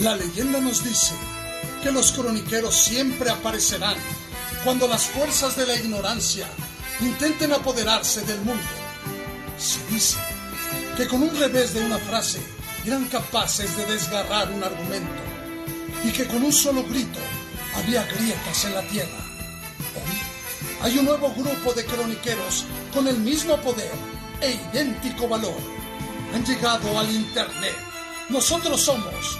La leyenda nos dice que los croniqueros siempre aparecerán cuando las fuerzas de la ignorancia intenten apoderarse del mundo. Se dice que con un revés de una frase eran capaces de desgarrar un argumento y que con un solo grito había grietas en la tierra. Hoy hay un nuevo grupo de croniqueros con el mismo poder e idéntico valor. Han llegado al Internet. Nosotros somos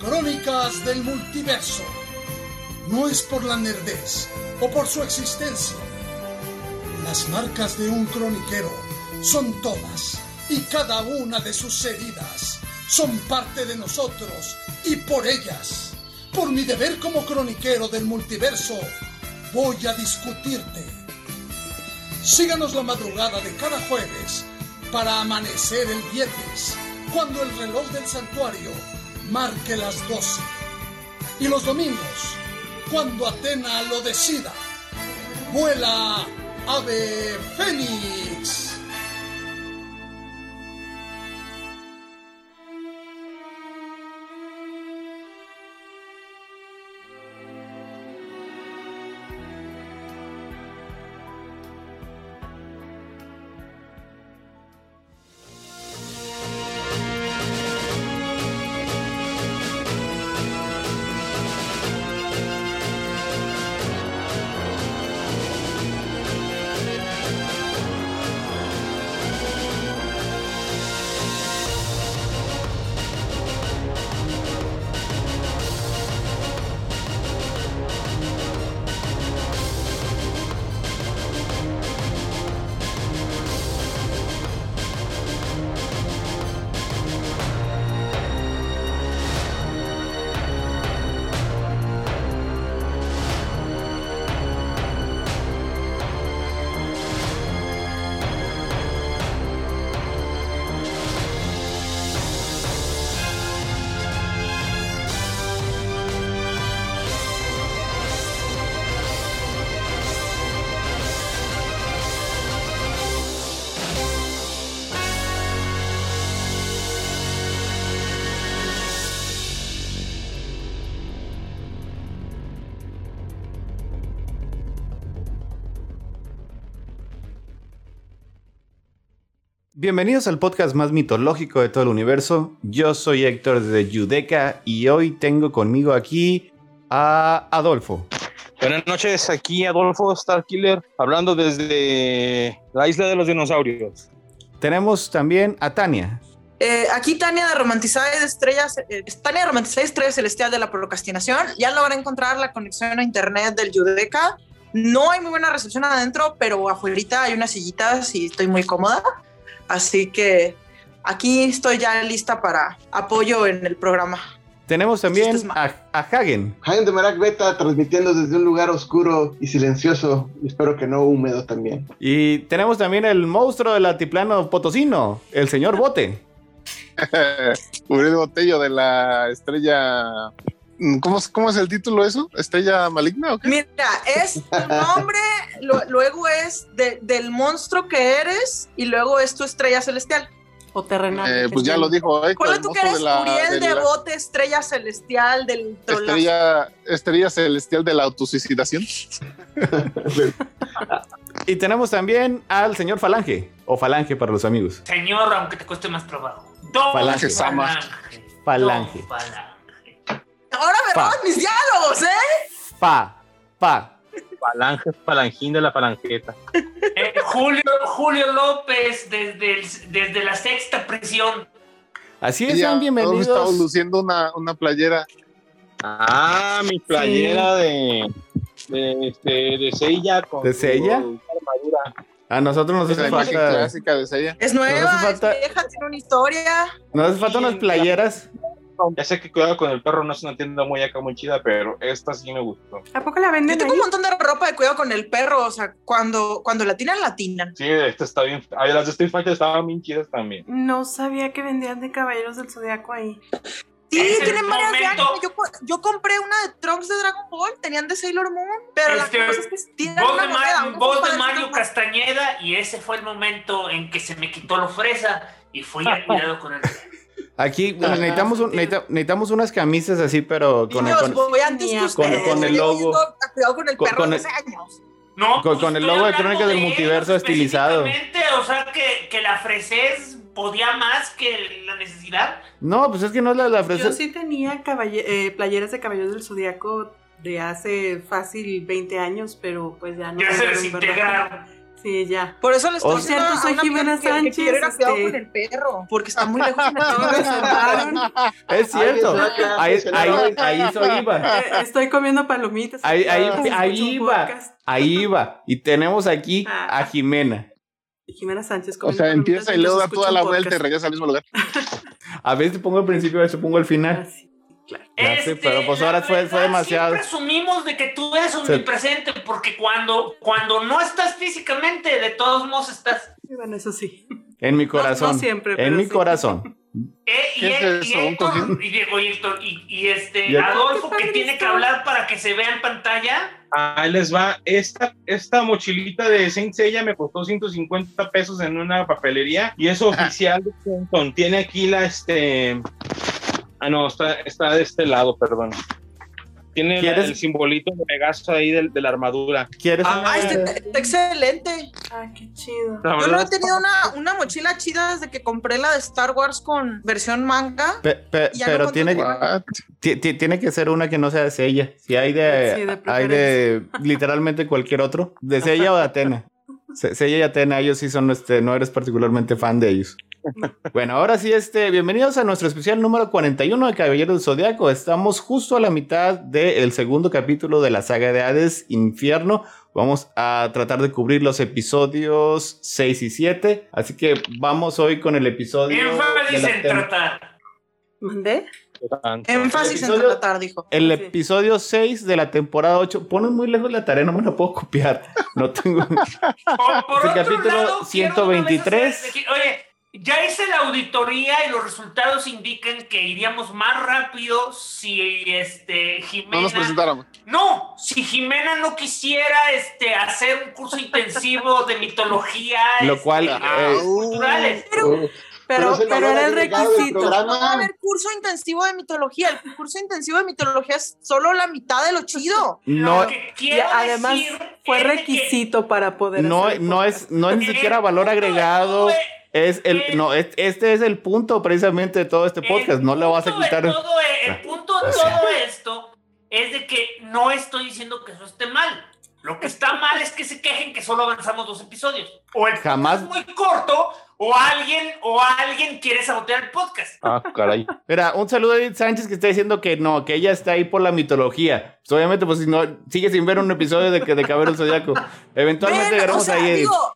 Crónicas del Multiverso. No es por la nerdez o por su existencia. Las marcas de un croniquero son todas y cada una de sus heridas son parte de nosotros y por ellas, por mi deber como croniquero del multiverso, voy a discutirte. Síganos la madrugada de cada jueves para amanecer el viernes, cuando el reloj del santuario marque las 12. Y los domingos, cuando Atena lo decida. Vuela, ave fénix. Bienvenidos al podcast más mitológico de todo el universo. Yo soy Héctor de Judeca y hoy tengo conmigo aquí a Adolfo. Buenas noches, aquí Adolfo Starkiller, hablando desde la isla de los dinosaurios. Tenemos también a Tania. Eh, aquí Tania de Romantizada de Estrellas, eh, Tania de Romantizada Estrella Celestial de la Procrastinación. Ya logré encontrar la conexión a internet del Judeca. No hay muy buena recepción adentro, pero afuera hay unas sillitas y estoy muy cómoda. Así que aquí estoy ya lista para apoyo en el programa. Tenemos también a, a, Hagen. Hagen de Merak Beta transmitiendo desde un lugar oscuro y silencioso, espero que no húmedo también. Y tenemos también el monstruo del altiplano potosino, el señor Bote. Uriel Botello de la estrella ¿Cómo, ¿Cómo, es el título eso? ¿Estrella maligna o qué? Mira, es tu nombre, lo, luego es de, del monstruo que eres y luego es tu estrella celestial. O terrenal. Eh, pues ya lo dijo Héctor. ¿Cuál tú que eres? De la, Uriel de, de bote, estrella celestial del estrella, estrella celestial de la autosuicidación. y tenemos también al señor Falange, o Falange para los amigos. Señor, aunque te cueste más trabajo. Dos Falange. Falange. Falange. Falange. Ahora me roban mis diálogos, ¿eh? Pa, pa. Falange, falangín de la falanqueta. Eh, Julio, Julio López desde, el, desde la sexta prisión. Así es, sean bienvenidos. Estamos luciendo una, una playera. Ah, mi playera sí. de, de, este, de Sella. Con ¿De Sella? A nosotros nos hace falta. clásica de Sella. Es nueva, Nos hace falta- es vieja, tiene una historia. Nos hace falta unas playeras. Ya sé que Cuidado con el Perro no es una tienda muy acá muy chida, pero esta sí me gustó. ¿A poco la venden Yo tengo ahí? un montón de ropa de cuidado con el perro, o sea, cuando, cuando la tiran, la tiran. Sí, esta está bien. A ver, las de Street Fighter estaban bien chidas también. No sabía que vendían de Caballeros del Zodiaco ahí. Sí, Es tienen varias de. Yo, yo compré una de Trunks de Dragon Ball, tenían de Sailor Moon, pero Este, la cosa es que Voz una de, moneda. voz Mario. Castañeda y ese fue el momento en que se me quitó lo fresa y fui al cuidado con el Aquí bueno, necesitamos, un- necesita- necesitamos unas camisas así, pero con el, Niños, con, voy antes que Con- ustedes. con el Yo logo. Cuidado con el Con- perro con de el- 12 años. No, Con- pues con el logo de Crónicas del Multiverso estilizado. O sea, que, que la fresez podía más que la necesidad. No, pues es que no es la, la Yo fresa. sí tenía eh, playeras de Caballeros del Zodíaco de hace fácil 20 años, pero pues ya no. Ya se desintegraron. Sí, ya. Por eso le estoy cierto, soy Jimena que- que Sánchez, cuidado este- con el perro, porque está muy lejos de. Es cierto. Ahí, ahí, ahí eso iba. Eh, Estoy comiendo palomitas. Ahí, ahí, ahí podcast. Ahí iba. Y tenemos aquí a Jimena. Jimena Sánchez O sea, empieza y luego da toda la vuelta y regresa al mismo lugar. A veces te pongo al principio, a veces te pongo al final. Ah, sí, claro. Ya sé, pero pues ahora fue- fue demasiado. Siempre asumimos de que tú eres omnipresente, porque cuando, cuando no estás físicamente, de todos modos estás. Sí, Bueno, eso sí. En mi corazón. no siempre, en mi sí. corazón. Eh, y, ¿Qué es él- y eso, Héctor, y Diego y Héctor, y, y este. Adolfo, ¿Qué que tiene que hablar para que se vea en pantalla. Ahí les va. Esta, esta mochilita de Saint Seiya me costó 150 pesos en una papelería y es oficial. Tiene aquí la este. Ah, no, está, está de este lado, perdón. Tiene el simbolito de Pegaso ahí de, la armadura. ¿Quieres Ah, este, está excelente. Ah, qué chido. Yo no he tenido una, una mochila chida desde que compré la de Star Wars con versión manga. Pe- pe- Ya no pero tiene, que ser una que no sea de Sella. Si hay de, Sí, de hay de literalmente cualquier otro. De Sella o de Atena. Se- Sella y Atena, ellos sí son, este, no eres particularmente fan de ellos. Bueno, ahora sí, este, bienvenidos a nuestro especial número 41 de Caballero del Zodiaco. Estamos justo a la mitad del segundo capítulo de la saga de Hades, Infierno. Vamos a tratar de cubrir los episodios 6 y 7. Así que vamos hoy con el episodio. Énfasis en tratar. ¿Mandé? Énfasis en tratar, dijo. El Sí. episodio 6 de la temporada 8. Ponen muy lejos la tarea, no me la puedo copiar. No tengo. Por, por el otro capítulo lado, quiero una vez 123. hacer- de que, Oye, ya hice la auditoría y los resultados indican que iríamos más rápido si este No Jimena. nos presentáramos. No, si Jimena no quisiera este, hacer un curso intensivo de mitología. Lo este, cual, y eh, culturales. Pero, es el pero valor era el requisito. No va a haber curso intensivo de mitología. El curso intensivo de mitología es solo la mitad de lo chido. No, Lo que Y además decir fue de que requisito para poder no, hacer no es, no es ni siquiera valor de agregado. todo Es el, no, es- este es el punto precisamente de todo este podcast. No le vas a punto de quitar. todo e- el punto de O sea. todo esto es de que no estoy diciendo que eso esté mal. Lo que está mal es que se quejen que solo avanzamos dos episodios. O el Jamás- podcast es muy corto, o alguien, o alguien quiere sabotear el podcast. Ah, caray. Mira, un saludo a Edith Sánchez que está diciendo que no, que ella está ahí por la mitología. Pues, obviamente, pues si no, sigue sin ver un episodio de, que- de Caballero del Zodiaco. Eventualmente Ven, veremos o sea, ahí, digo,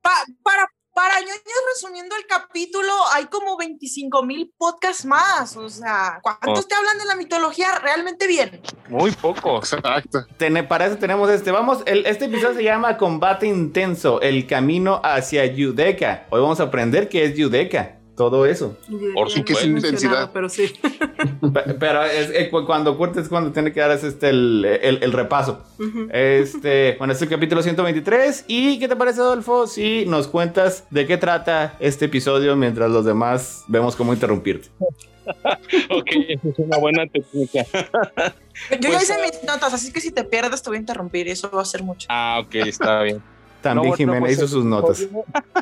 pa- para, para ñoños resumiendo el capítulo, hay como 25 mil podcasts más. O sea, ¿cuántos Oh. te hablan de la mitología realmente bien? Muy poco. Exacto. Tene- para eso tenemos este. Vamos, el- este episodio se llama Combate Intenso, el camino hacia Yudeca. Hoy vamos a aprender qué es Yudeca. Todo eso. Por lo he mencionado, Intensidad. Pero sí. Pe- Pero es, eh, cu- cuando cortes es cuando tiene que dar este el, el- el repaso. Este, bueno, este es el capítulo 123. ¿Y qué te parece, Adolfo? Si nos cuentas de qué trata este episodio mientras los demás vemos cómo interrumpirte. Ok, esa es una buena técnica. Yo ya Pues, hice mis notas, así que si te pierdes te voy a interrumpir y eso va a ser mucho. Ah, ok, está bien. También No, pues, hizo sus notas.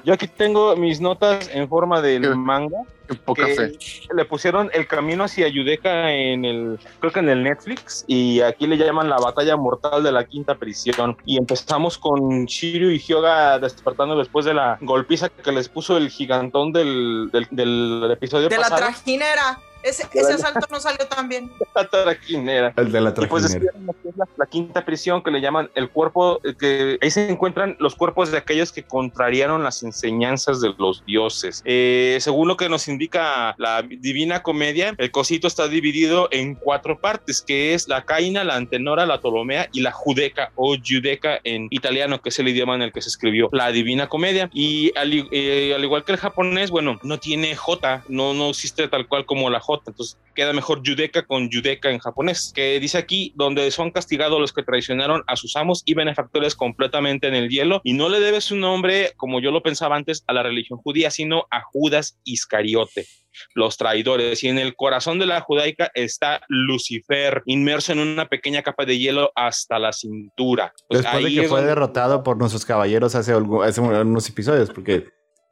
Yo aquí tengo mis notas en forma ¿Qué? del manga. Qué poca que fe. Le pusieron el camino hacia Yudeca en el, creo que en el Netflix, y aquí le llaman la batalla mortal de la quinta prisión. Y empezamos con Shiryu y Hyoga despertando después de la golpiza que les puso el gigantón del, del, del episodio De la pasado. trajinera. Ese, ese asalto no salió tan bien. La trajinera. El de la Y pues es la, la quinta prisión que le llaman el cuerpo, eh, que ahí se encuentran los cuerpos de aquellos que contrariaron las enseñanzas de los dioses. Eh, según lo que nos indica la Divina Comedia, el cosito está dividido en cuatro partes, que es la Caina, la Antenora, la Ptolomea y la Judeca o Judeca en italiano, que es el idioma en el que se escribió la Divina Comedia. Y al, eh, al igual que el japonés, bueno, no tiene J, no, no existe tal cual como la J J. Entonces queda mejor Yudeka con Yudeka en japonés, que dice aquí, donde son castigados los que traicionaron a sus amos y benefactores completamente en el hielo, y no le debe su nombre, como yo lo pensaba antes, a la religión judía, sino a Judas Iscariote los traidores. Y en el corazón de la judaica está Lucifer, inmerso en una pequeña capa de hielo hasta la cintura. Pues Después de que fue donde- derrotado por nuestros caballeros hace, algu- hace unos episodios, porque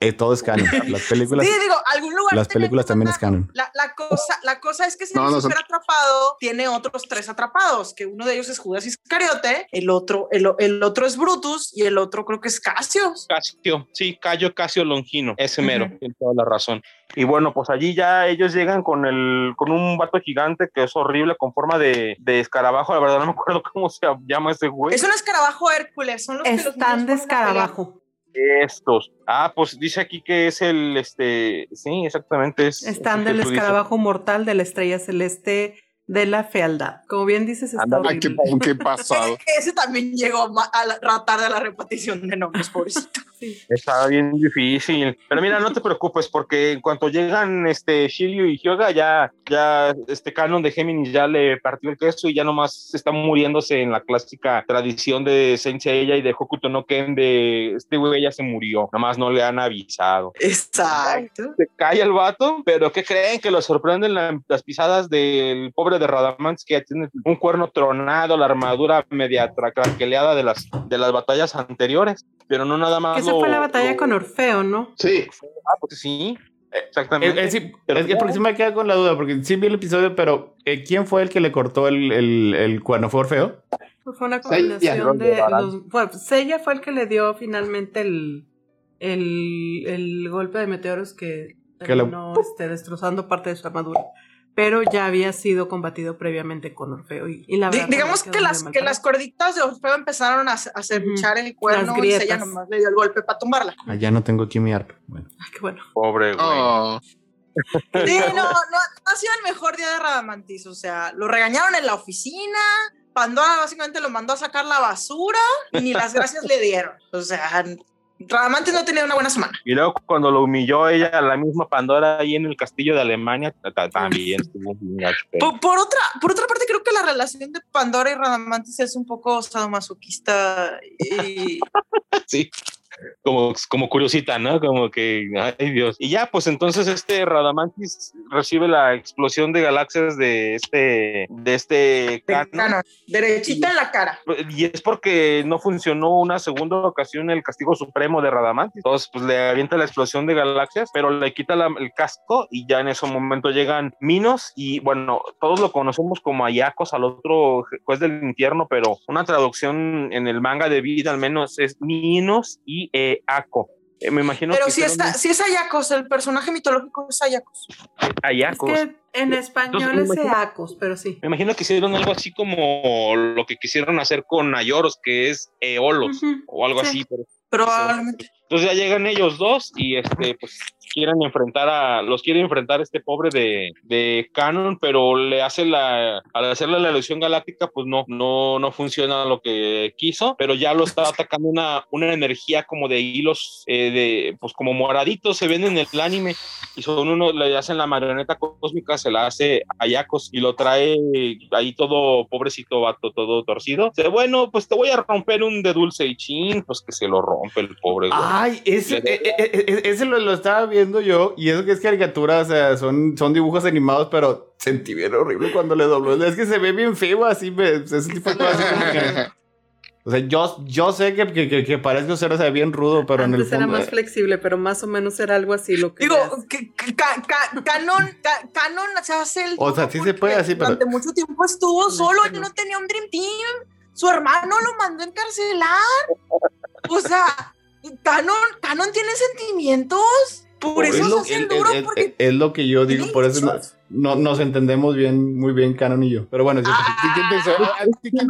eh, todo es canon. Las películas, Sí, digo, algún lugar. las películas también es canon. La, la cosa, la cosa es que si No, no Lucifer son- atrapado tiene otros tres atrapados, que uno de ellos es Judas Iscariote, el otro, el, el otro es Brutus y el otro creo que es Casio. Casio, sí, Cayo Casio Longino, ese mero, tiene toda la razón. Y bueno, pues allí ya ellos llegan con el, con un vato gigante que es horrible, con forma de, de escarabajo, la verdad no me acuerdo cómo se llama ese güey. Es un escarabajo Hércules, son los que los Están de escarabajo. Estos. Ah, pues dice aquí que es el, este, sí, exactamente. Es, Están es el del tú dices. escarabajo mortal de la estrella celeste de la fealdad. Como bien dices, está. Ay, qué, qué pasado. Ese también llegó a la, a tarde a la repetición de nombres, pobrecito. Sí. Está bien difícil. Pero mira, no te preocupes, porque en cuanto llegan este Shiryu y Hyoga, ya, ya este canon de Géminis ya le partió el queso y ya nomás está muriéndose en la clásica tradición de Saint Seiya y de Hokuto no Ken de este güey ya se murió. Nomás no le han avisado. Exacto. Se cae el vato, pero ¿qué creen? Que lo sorprenden la- las pisadas del pobre de Radamans, que tiene un cuerno tronado, la armadura media tra- craqueleada de las, de las batallas anteriores. Pero no nada más. Esa fue la batalla con Orfeo, ¿no? Sí, Ah, pues sí, Eh, exactamente. sí, es que porque sí me queda con la duda, porque sí vi el episodio, pero eh, ¿quién fue el que le cortó el, el, el cuerno? ¿Fue Orfeo? Fue una combinación de los. Bueno, Seiya fue el que le dio finalmente el, el, el golpe de meteoros que Que lo- terminó este, destrozando parte de su armadura. Pero ya había sido combatido previamente con Orfeo. Y, y la verdad, digamos que las, que las cuerditas de Orfeo empezaron a, a luchar el cuerno Las y ella nomás le dio el golpe para tumbarla. Ah, ya no tengo aquí mi arpa. Bueno. Ay, qué bueno. Pobre güey. Oh, Sí, no, no, no ha sido el mejor día de Radamantis. O sea, lo regañaron en la oficina. Pandora básicamente lo mandó a sacar la basura y ni las gracias le dieron. O sea, Radamantis no tenía una buena semana. Y luego cuando lo humilló ella la misma Pandora ahí en el castillo de Alemania, ta- ta- también estuvo. Por, por otra, por otra parte, creo que la relación de Pandora y Radamantis es un poco sadomasoquista y Sí. Como, como curiosita, ¿no? Como que, ay Dios. Y ya, pues entonces este Radamantis recibe la explosión de galaxias de este, de este de canon. canon, derechita en la cara. Y es porque no funcionó una segunda ocasión el castigo supremo de Radamantis. Entonces, pues le avienta la explosión de galaxias, pero le quita la- el casco y ya en ese momento llegan Minos y bueno, todos lo conocemos como Ayakos al otro juez del infierno, pero una traducción en el manga de vida al menos es Minos y eh, Ako. Eh, me imagino Pero que si, está, si es Ayakos, el personaje mitológico es Ayakos. Ayakos. Es que en español Entonces, es imagino- Eacos, pero sí. Me imagino que hicieron algo así como lo que quisieron hacer con Ayoros, que es Eolos o algo Sí. así, pero Probablemente. Entonces ya llegan ellos dos y este, pues quieren enfrentar a, los quiere enfrentar este pobre de, de Canon, pero le hace la, al hacerle la ilusión galáctica, pues no, no, no funciona lo que quiso, pero ya lo está atacando una, una energía como de hilos, eh, de, pues como moraditos se ven en el anime y son uno, le hacen la marioneta cósmica, se la hace a Yacos y lo trae ahí todo pobrecito vato, todo torcido. Dice, bueno, pues te voy a romper un de dulce y chin, pues que se lo rompe el pobre. güey. Ay, ese, Le- eh, eh, ese lo, lo estaba viendo yo y eso que es caricatura, o sea, son, son dibujos animados, pero sentí bien horrible cuando le dobló. Es que se ve bien feo así, me, ese tipo de cosas. como que- o sea, yo, yo sé que, que, que, que parece ser o sea, bien rudo, pero en el Antes era fondo... más flexible, pero más o menos era algo así lo que. Digo, ca- ca- Canon, ca- Canon se hace el. O sea, sí se puede así, pero- Durante mucho tiempo estuvo No, solo, no. no tenía un Dream Team. Su hermano lo mandó a encarcelar. O sea, Canon, Canon tiene sentimientos. Por es eso lo, es- duro, es- porque es lo que yo digo, por eso no, hechos. no- nos entendemos bien, muy bien, Canon y yo. Pero bueno, Ah, ¿Quién te encerró? ¿Quién te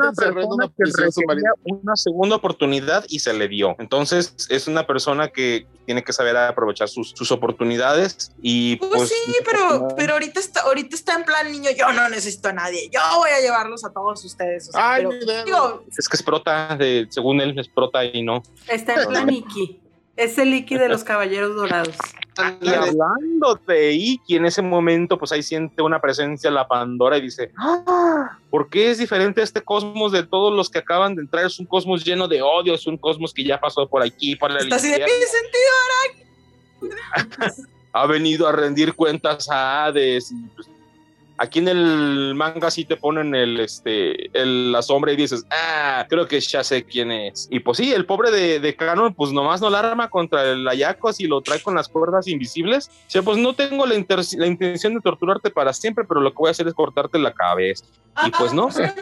una segunda oportunidad y se le dio. Entonces es una persona que tiene que saber aprovechar sus, sus oportunidades y Pues, pues, sí, pero, pero ahorita está, ahorita está en plan niño, yo no necesito a nadie, yo voy a llevarlos a todos ustedes. o sea, Ay, pero, digo, es que es prota, de, según él es prota y no. Está en plan Iki. Es el Iki de los caballeros dorados. Y hablando de Iki, en ese momento, pues ahí siente una presencia la Pandora y dice, "Ah, ¿por qué es diferente este cosmos de todos los que acaban de entrar? Es un cosmos lleno de odio, es un cosmos que ya pasó por aquí, por el Está mi sentido. ha venido a rendir cuentas a Hades. y, pues, aquí en el manga sí te ponen el, este, el- la sombra y dices, ah, creo que ya sé quién es. Y pues sí, el pobre de, de Canon, pues nomás no la arma contra el Ayakos y lo trae con las cuerdas invisibles. O sea, pues no tengo la, intención de torturarte para siempre, pero lo que voy a hacer es cortarte la cabeza. Y pues no. Una,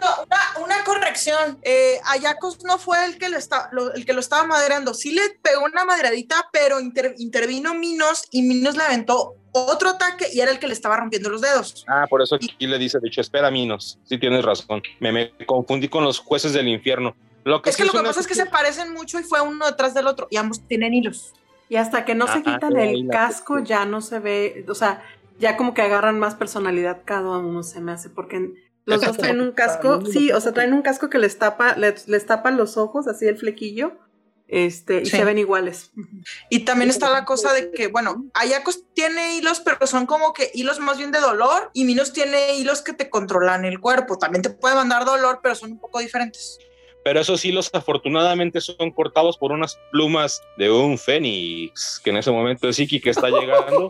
una corrección. Eh, Ayakos no fue el que, está, lo, el que lo estaba maderando. Sí le pegó una madradita, pero inter- intervino Minos y Minos le aventó otro ataque y era el que le estaba rompiendo los dedos. Ah, por eso aquí le dice, de hecho, espera, Minos. Sí tienes razón. Me, me confundí con los jueces del infierno. Lo que Es que lo que pasa es que se parecen mucho y fue uno detrás del otro y ambos tienen hilos. Y hasta que no se Ajá, quitan el la- casco, ya no se ve, o sea, ya como que agarran más personalidad cada uno, se me hace, porque los dos traen un casco, sí, o sea, traen un casco que les tapa, les, les tapa los ojos, así el flequillo, este, y Sí. se ven iguales. Y también está la cosa de que, bueno, Ayakos tiene hilos, pero son como que hilos más bien de dolor y Minos tiene hilos que te controlan el cuerpo. También te puede mandar dolor, pero son un poco diferentes. Pero esos hilos afortunadamente son cortados por unas plumas de un fénix, que en ese momento es Iki que está llegando.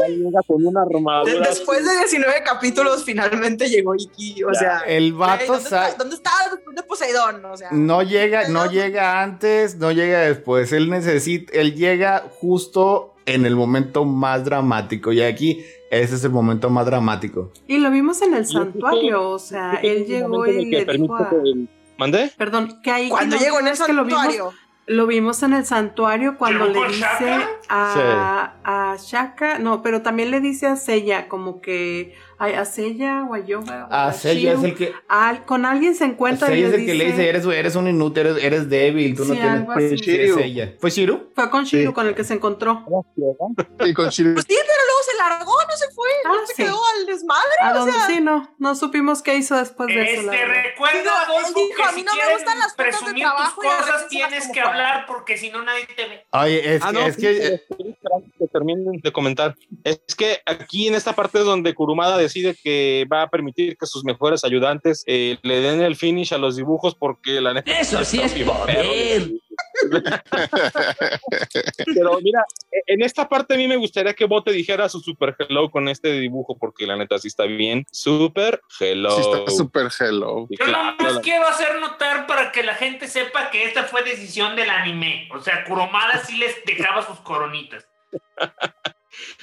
ya llega con una armadura. después de 19 capítulos, finalmente llegó Iki. O Ya, sea, El vato ¿dónde, está, ¿dónde está después de Poseidón? O sea, no llega, no llega antes, no llega después. Él necesita, él llega justo en el momento más dramático. Y aquí, ese es el momento más dramático. Y lo vimos en el que- santuario, o sea, creo él llegó y le dijo a... que el- ¿Mandé? Perdón, que ahí... cuando llegó en el es que lo vimos, santuario. lo vimos en el santuario cuando ¿Llegó le dice Shaka? a, a Shaka, no, pero también le dice a Seiya, como que a, a Seiya o a Yoga. o Ah, Seiya es el que, al- con alguien se encuentra y Seiya es el que le dice- eres, eres un inútil, eres, eres débil, tú no Sí, tienes... algo así. Sí, es Seiya. ¿Fue Shiru? Fue con Shiro Sí. con el que se encontró. Y con Shiro. Pues sí, pero luego se largó, no se fue, Ah, no se sí. quedó al desmadre. A o donde sea, sí, no, no supimos qué hizo después de eso. Este, recuerda, Digo, él Adolfo, dijo, que "A mí si no me gustan las de presumir tus trabajo y cosas, tienes que puedan". hablar porque si no nadie te ve. Oye, es Ah, que, no, es que, eh, que terminen de comentar. Es que aquí en esta parte es donde Kurumada decide que va a permitir que sus mejores ayudantes eh, le den el finish a los dibujos porque la neta. Eso sí es bien poder. Pero mira, e- en esta parte a mí me gustaría que Bote dijera su super hello con este dibujo porque la neta sí está bien. Super hello. Sí, está súper hello. Sí, Yo claro, nomás la- quiero hacer notar para que la gente sepa que esta fue decisión del anime. O sea, Kuromada sí les dejaba sus coronitas.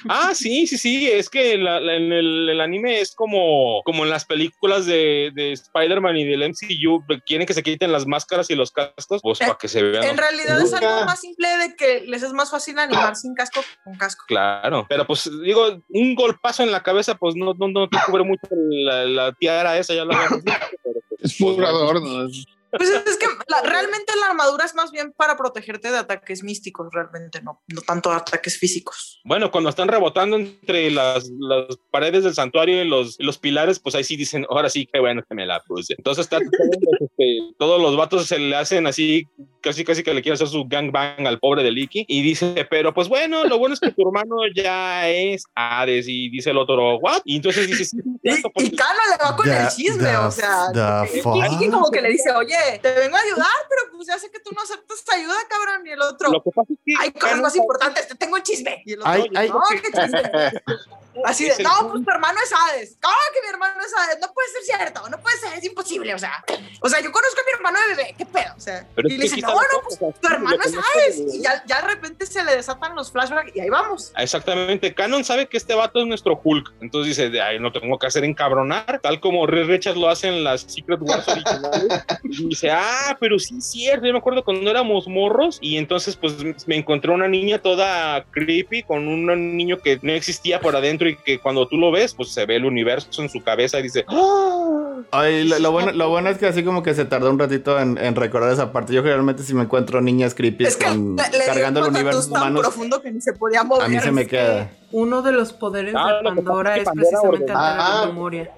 Ah, sí, sí, sí, es que la- la- en el, el anime es como, como en las películas de, de Spider-Man y del MCU, quieren que se quiten las máscaras y los cascos, pues Eh, para que se vean. En realidad es algo más simple de que les es más fácil animar sin casco que con casco. Claro, pero pues digo, un golpazo en la cabeza, pues no, no, no te cubre mucho la, la tiara esa, ya la habíamos visto, pero, pues, Es puro adorno. Pues es es que la- realmente la armadura es más bien para protegerte de ataques místicos, realmente no, no tanto de ataques físicos. Bueno, cuando están rebotando entre las, las paredes del santuario y los, los pilares, pues ahí sí dicen, ahora sí, qué bueno que me la puse. Entonces está, este, todos los vatos se le hacen así, casi casi que le quieren hacer su gangbang al pobre de Licky y dice, pero pues bueno, lo bueno es que tu hermano ya es Hades y dice el otro, ¿what? Y entonces dice, sí, Y, pues, y Kano le va con el chisme, o sea, the y- fuck? y como que le dice, oye, te vengo a ayudar, pero pues ya sé que tú no aceptas ayuda, cabrón, y el otro, lo que pasa es que hay cosas más importantes, te tengo un chisme. Y el otro, Ay, ay. no, qué chisme. Así de, el- no, pues tu hermano es Hades. ¿Cómo que mi hermano es Hades? No puede ser cierto, no puede ser, es imposible, o sea. O sea, yo conozco a mi hermano de bebé, ¿qué pedo? O sea, Pero y es le que dice, aquí no, no, pues tu hermano es Hades. de- Y ya, ya de repente se le desatan los flashbacks y ahí vamos. Exactamente, Canon sabe que este vato es nuestro Hulk, entonces dice, de ahí no tengo que hacer encabronar, tal como Richards lo hace en las Secret Wars originales. y dice, ah, pero sí es cierto, yo me acuerdo cuando éramos morros y entonces pues me encontré una niña toda creepy con un niño que no existía por adentro y que cuando tú lo ves, pues se ve el universo en su cabeza y dice, ¡Ah! Ay, lo, lo bueno, lo bueno es que así como que se tardó un ratito en, en recordar esa parte. Yo generalmente si me encuentro niñas creepy Es que con- le, le cargando el universo humanos, profundo que ni se podía mover. a mí se me queda. que Uno de los poderes Ah, de que Pandora es que es Pandora precisamente alterar la Ah. memoria.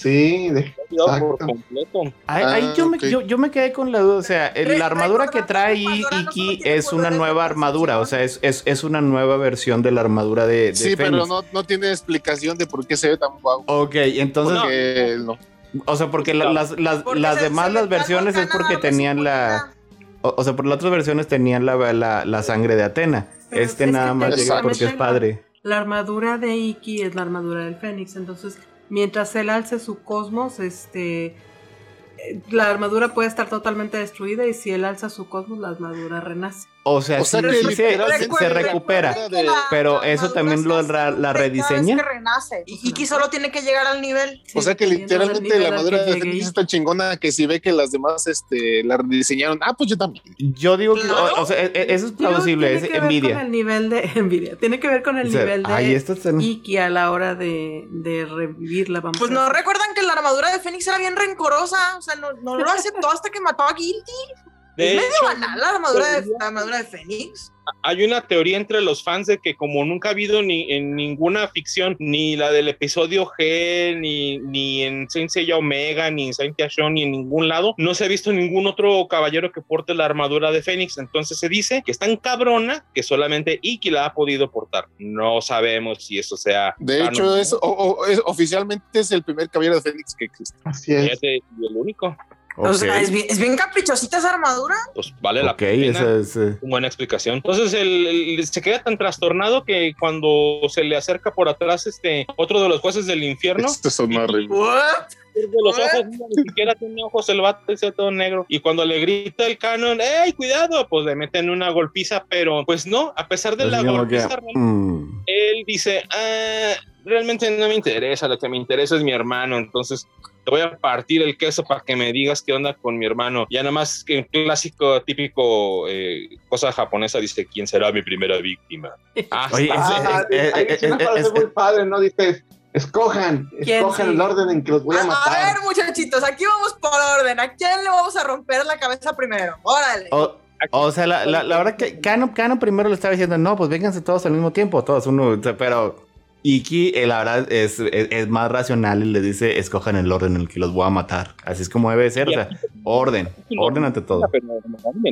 Sí, de- por completo. Ahí, ahí Ah, yo, me, yo, yo me quedé con la duda, o sea, el- la armadura que trae no Iki es una nueva armadura, o sea, es, es, es una nueva versión de la armadura de, de Sí, pero no, no tiene explicación de por qué se ve tan guau. Ok, entonces, Porque no. o sea, porque la- las, las, Porque las se- demás se las versiones es porque tenían la... O, o sea, por las otras versiones tenían la, la, la sangre de Atena. Pero este es que nada más llega porque es padre. La armadura de Iki es la armadura del Fénix. Entonces, mientras él alce su cosmos, este. eh, La armadura puede estar totalmente destruida y si él alza su cosmos, la armadura renace. O sea, O sea sí, que sí se, la recupera. de- la- pero la eso también lo la vez rediseña. que renace. Y Iki solo tiene que llegar al nivel. O sea que literalmente la que de Fénix Iki. está chingona que si ve que las demás este, la rediseñaron, ah, pues yo también. Yo digo que, Claro. o, o sea, e- e- eso es plausible, tiene es que ver con envidia. el nivel de envidia. Tiene que ver con el O sea, nivel de ahí está tan- Iki a la hora de, de revivirla. Vamos Pues no recuerdan que la armadura de Fénix era bien rencorosa. O sea, no, no lo aceptó hasta que mató a Guilty. De es medio banal la armadura de, la armadura de Fénix. hay una teoría entre los fans de que como nunca ha habido ni en ninguna ficción, ni la del episodio G, ni, ni en Saint Seiya Omega, ni en Saint Show, ni en ningún lado, no se ha visto ningún otro caballero que porte la armadura de Fénix. Entonces se dice que es tan cabrona que solamente Iki la ha podido portar. No sabemos si eso sea... De hecho, ¿no? es, o- o- es- oficialmente es el primer caballero de Fénix que existe. Así es. Y el único. O sea, es bien, es bien caprichosita esa armadura. Pues vale la Ok, pena. esa es. eh, Una buena explicación. Entonces él, él se queda tan trastornado que cuando se le acerca por atrás este otro de los jueces del infierno, Estos son pierde los ojos, ni siquiera tiene ojos el vato, está todo negro. Y cuando le grita el canon, ¡ey, cuidado! Pues le meten una golpiza, pero pues no, a pesar de la como que, golpiza, mm, él dice, "Ah, realmente no me interesa, lo que me interesa es mi hermano, entonces te voy a partir el queso para que me digas qué onda con mi hermano. Ya nada más que un clásico, típico eh, cosa japonesa dice, ¿quién será mi primera víctima? Ah, Oye, está. Ah, es- es- ahí es- muy padre, ¿no? Dices, escojan, ¿Quién escojan sí? el orden en que los voy a A, a matar. ver, muchachitos, aquí vamos por orden. ¿A quién le vamos a romper la cabeza primero? Órale. o, o sea, la, la, la verdad que Cano, Cano primero le estaba diciendo, no, pues vénganse todos al mismo tiempo, todos uno, o sea, pero Iki, eh, la verdad, es, es, es más racional y le dice, escojan el orden en el que los voy a matar. Así es como debe ser, o sea, orden, orden ante todo. Pero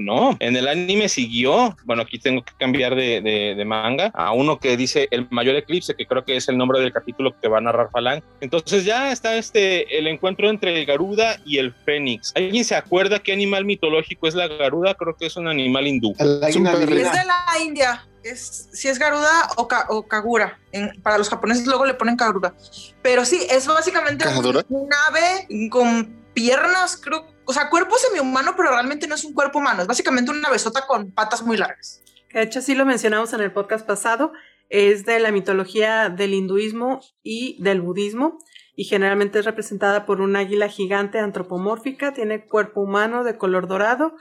no. En el anime siguió. Bueno, aquí tengo que cambiar de, de- de manga a uno que dice el mayor eclipse, que creo que es el nombre del capítulo que va a narrar Falan. Entonces ya está este el encuentro entre el Garuda y el Fénix. ¿Alguien se acuerda qué animal mitológico es la Garuda? Creo que es un animal hindú. El águila. Es de la India. Es, si es Garuda o, Ka- o Kagura. En- para los japoneses luego le ponen Kagura. Pero sí, es básicamente un, ¿Kagura? un ave con piernas, creo. O sea, cuerpo semihumano, pero realmente no es un cuerpo humano. Es básicamente una besota con patas muy largas. De hecho sí lo mencionamos en el podcast pasado, es de la mitología del hinduismo y del budismo y generalmente es representada por un águila gigante antropomórfica, tiene cuerpo humano de color dorado,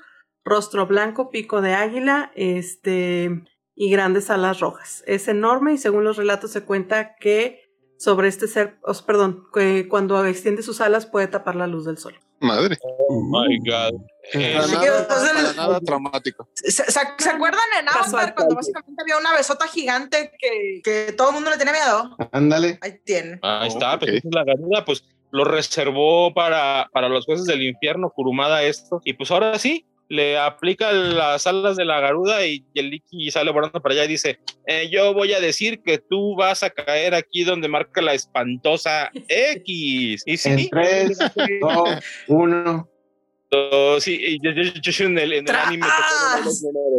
rostro blanco, pico de águila, este y grandes alas rojas. Es enorme y según los relatos se cuenta que sobre este ser, os- perdón, que cuando extiende sus alas puede tapar la luz del sol. Madre. Oh my God. Eh, Para nada, entonces- para nada traumático. ¿Se, se- se acuerdan en Avatar cuando básicamente había una besota gigante que, que todo el mundo le tenía miedo? Ándale. Ahí tiene. Ahí está, Ok. pues esa es la Garuda, pues lo reservó para, para los jueces del infierno, Kurumada esto, y pues ahora sí, le aplica las alas de la garuda y Yeliki sale volando para allá y dice, eh, yo voy a decir que tú vas a caer aquí donde marca la espantosa X. Y sí, en 3, 2, 1 sí, y yo, yo- en el, en el anime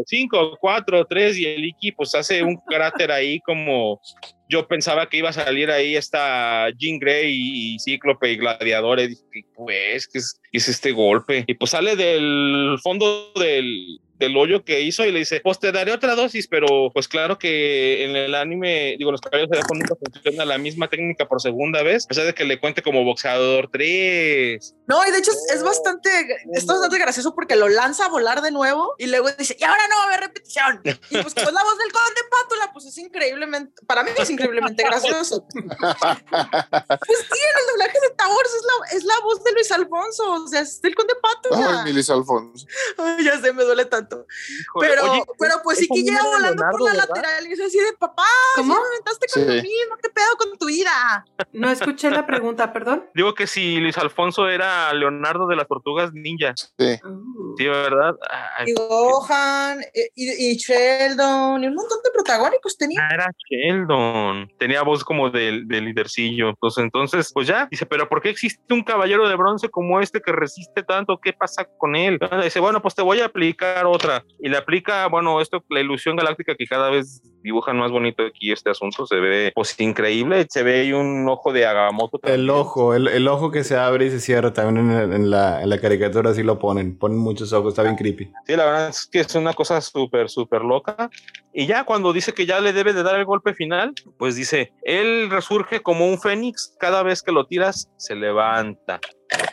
5, 4, 3 y el Iki pues hace un cráter ahí como yo pensaba que iba a salir ahí esta Jean Grey y, y Cíclope y Gladiador y pues, ¿qué es, qué es este golpe? Y pues sale del fondo del, del hoyo que hizo y le dice, pues te daré otra dosis, pero pues claro que en el anime, digo, los caballos de Japón nunca funciona la misma técnica por segunda vez, a pesar de que le cuente como boxeador 3. No, y de hecho es, es bastante, es bastante gracioso porque lo lanza a volar de nuevo y luego dice, y ahora no va a haber repetición. Y pues como es la voz del conde Pátula, pues es increíblemente, para mí es increíblemente gracioso. pues sí, en el doblaje de Towers es la, es la voz de Luis Alfonso, o sea, es el conde Pato. Ay, mi Luis Alfonso. Ay, ya sé, me duele tanto. Híjole, Pero, oye, pero pues sí que llega volando por Leonardo, la ¿verdad? lateral y es así de papá, ¿Cómo? ¿cómo me aventaste con Sí. lo mismo? ¿Qué pedo con tu vida? No escuché la pregunta, perdón. Digo que si Luis Alfonso era Leonardo de las Tortugas Ninja. Sí. Uh, Sí, ¿verdad? Ay, Y Gohan, eh, y, y Sheldon, y un montón de protagónicos tenía. Ah, Era Sheldon. Tenía voz como del de lidercillo. Entonces, entonces, pues ya. Dice, pero ¿por qué existe un caballero de bronce como este que resiste tanto? ¿Qué pasa con él? Ah, Dice, bueno, pues te voy a aplicar otra. Y le aplica, bueno, esto, la ilusión galáctica que cada vez dibujan más bonito aquí este asunto. Se ve, pues, increíble. Se ve ahí un ojo de Agamotto. El también. ojo, el, el ojo que se abre y se cierra también en, en la, en la caricatura así lo ponen. Ponen muchos ojos, está bien creepy. Sí, la verdad es que es una cosa súper, súper loca. Y ya cuando dice que ya le debe de dar el golpe final, pues dice, él resurge como un fénix, cada vez que lo tiras, se levanta.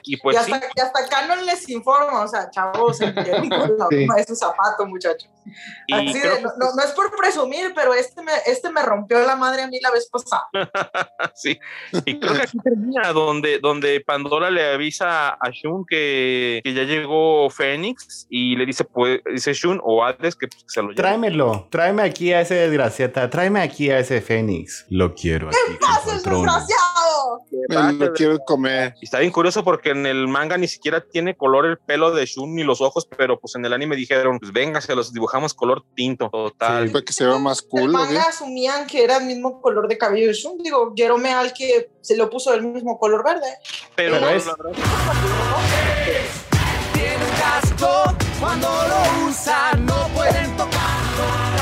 Y pues y, sí, hasta, y hasta Canon les informa, o sea, chavos, se metieron con la Sí. de su zapato, muchachos. y Así creo de, no, no- no es por presumir, pero este me, este me rompió la madre a mí la vez pasada. Sí, y creo que aquí termina donde, donde Pandora le avisa a Shun que, que ya llegó Fénix y le dice, pues, dice Shun o Hades que, pues, que se lo lleve. Tráemelo, tráeme aquí a ese desgraciata, tráeme aquí a ese Fénix. Lo quiero aquí. junto ¡Haces al trono. desgraciado! Me lo quiero comer. Y está bien curioso porque en el manga ni siquiera tiene color el pelo de Shun ni los ojos, pero pues en el anime dijeron, pues venga, se los dibujamos color tinto, total. Sí. Para que se vea más El cool. ¿o qué? manga asumían que era el mismo color de cabello de Shun. Digo, Jerome al que se lo puso del mismo color verde. Pero, Pero es- Tiene un casco, cuando lo usan no pueden tocarlo.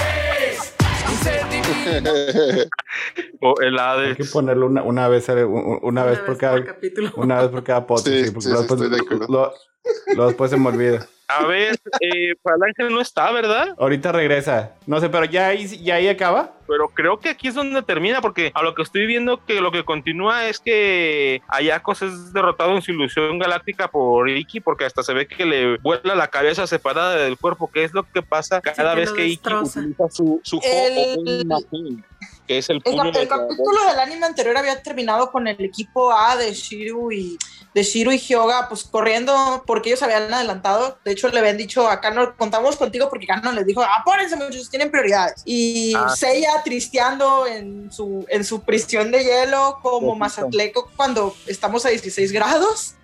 O el Hay que ponerlo una, una vez, eh, un- una, vez por cada, capítulo. una vez por cada podcast. Sí, sí, porque sí, luego sí, después, estoy de acuerdo. lo- después se me olvida. A ver, eh, Falange no está, ¿verdad? Ahorita regresa. No sé, pero ya ahí, ya ahí acaba. Pero creo que aquí es donde termina, porque a lo que estoy viendo que lo que continúa es que Ayakos es derrotado en su ilusión galáctica por Iki, porque hasta se ve que le vuela la cabeza separada del cuerpo, que es lo que pasa cada que vez que Iki utiliza su, su El- que es el El, puño el de capítulo del anime anterior había terminado con el equipo A de Shiru y de Shiru y Hyoga pues corriendo porque ellos habían adelantado. De hecho le habían dicho a Kano, contamos contigo porque Kano les dijo, apórense muchachos, tienen prioridades. Y Ah. Seiya tristeando en su, en su prisión de hielo como. Mazatleco cuando estamos a 16 grados.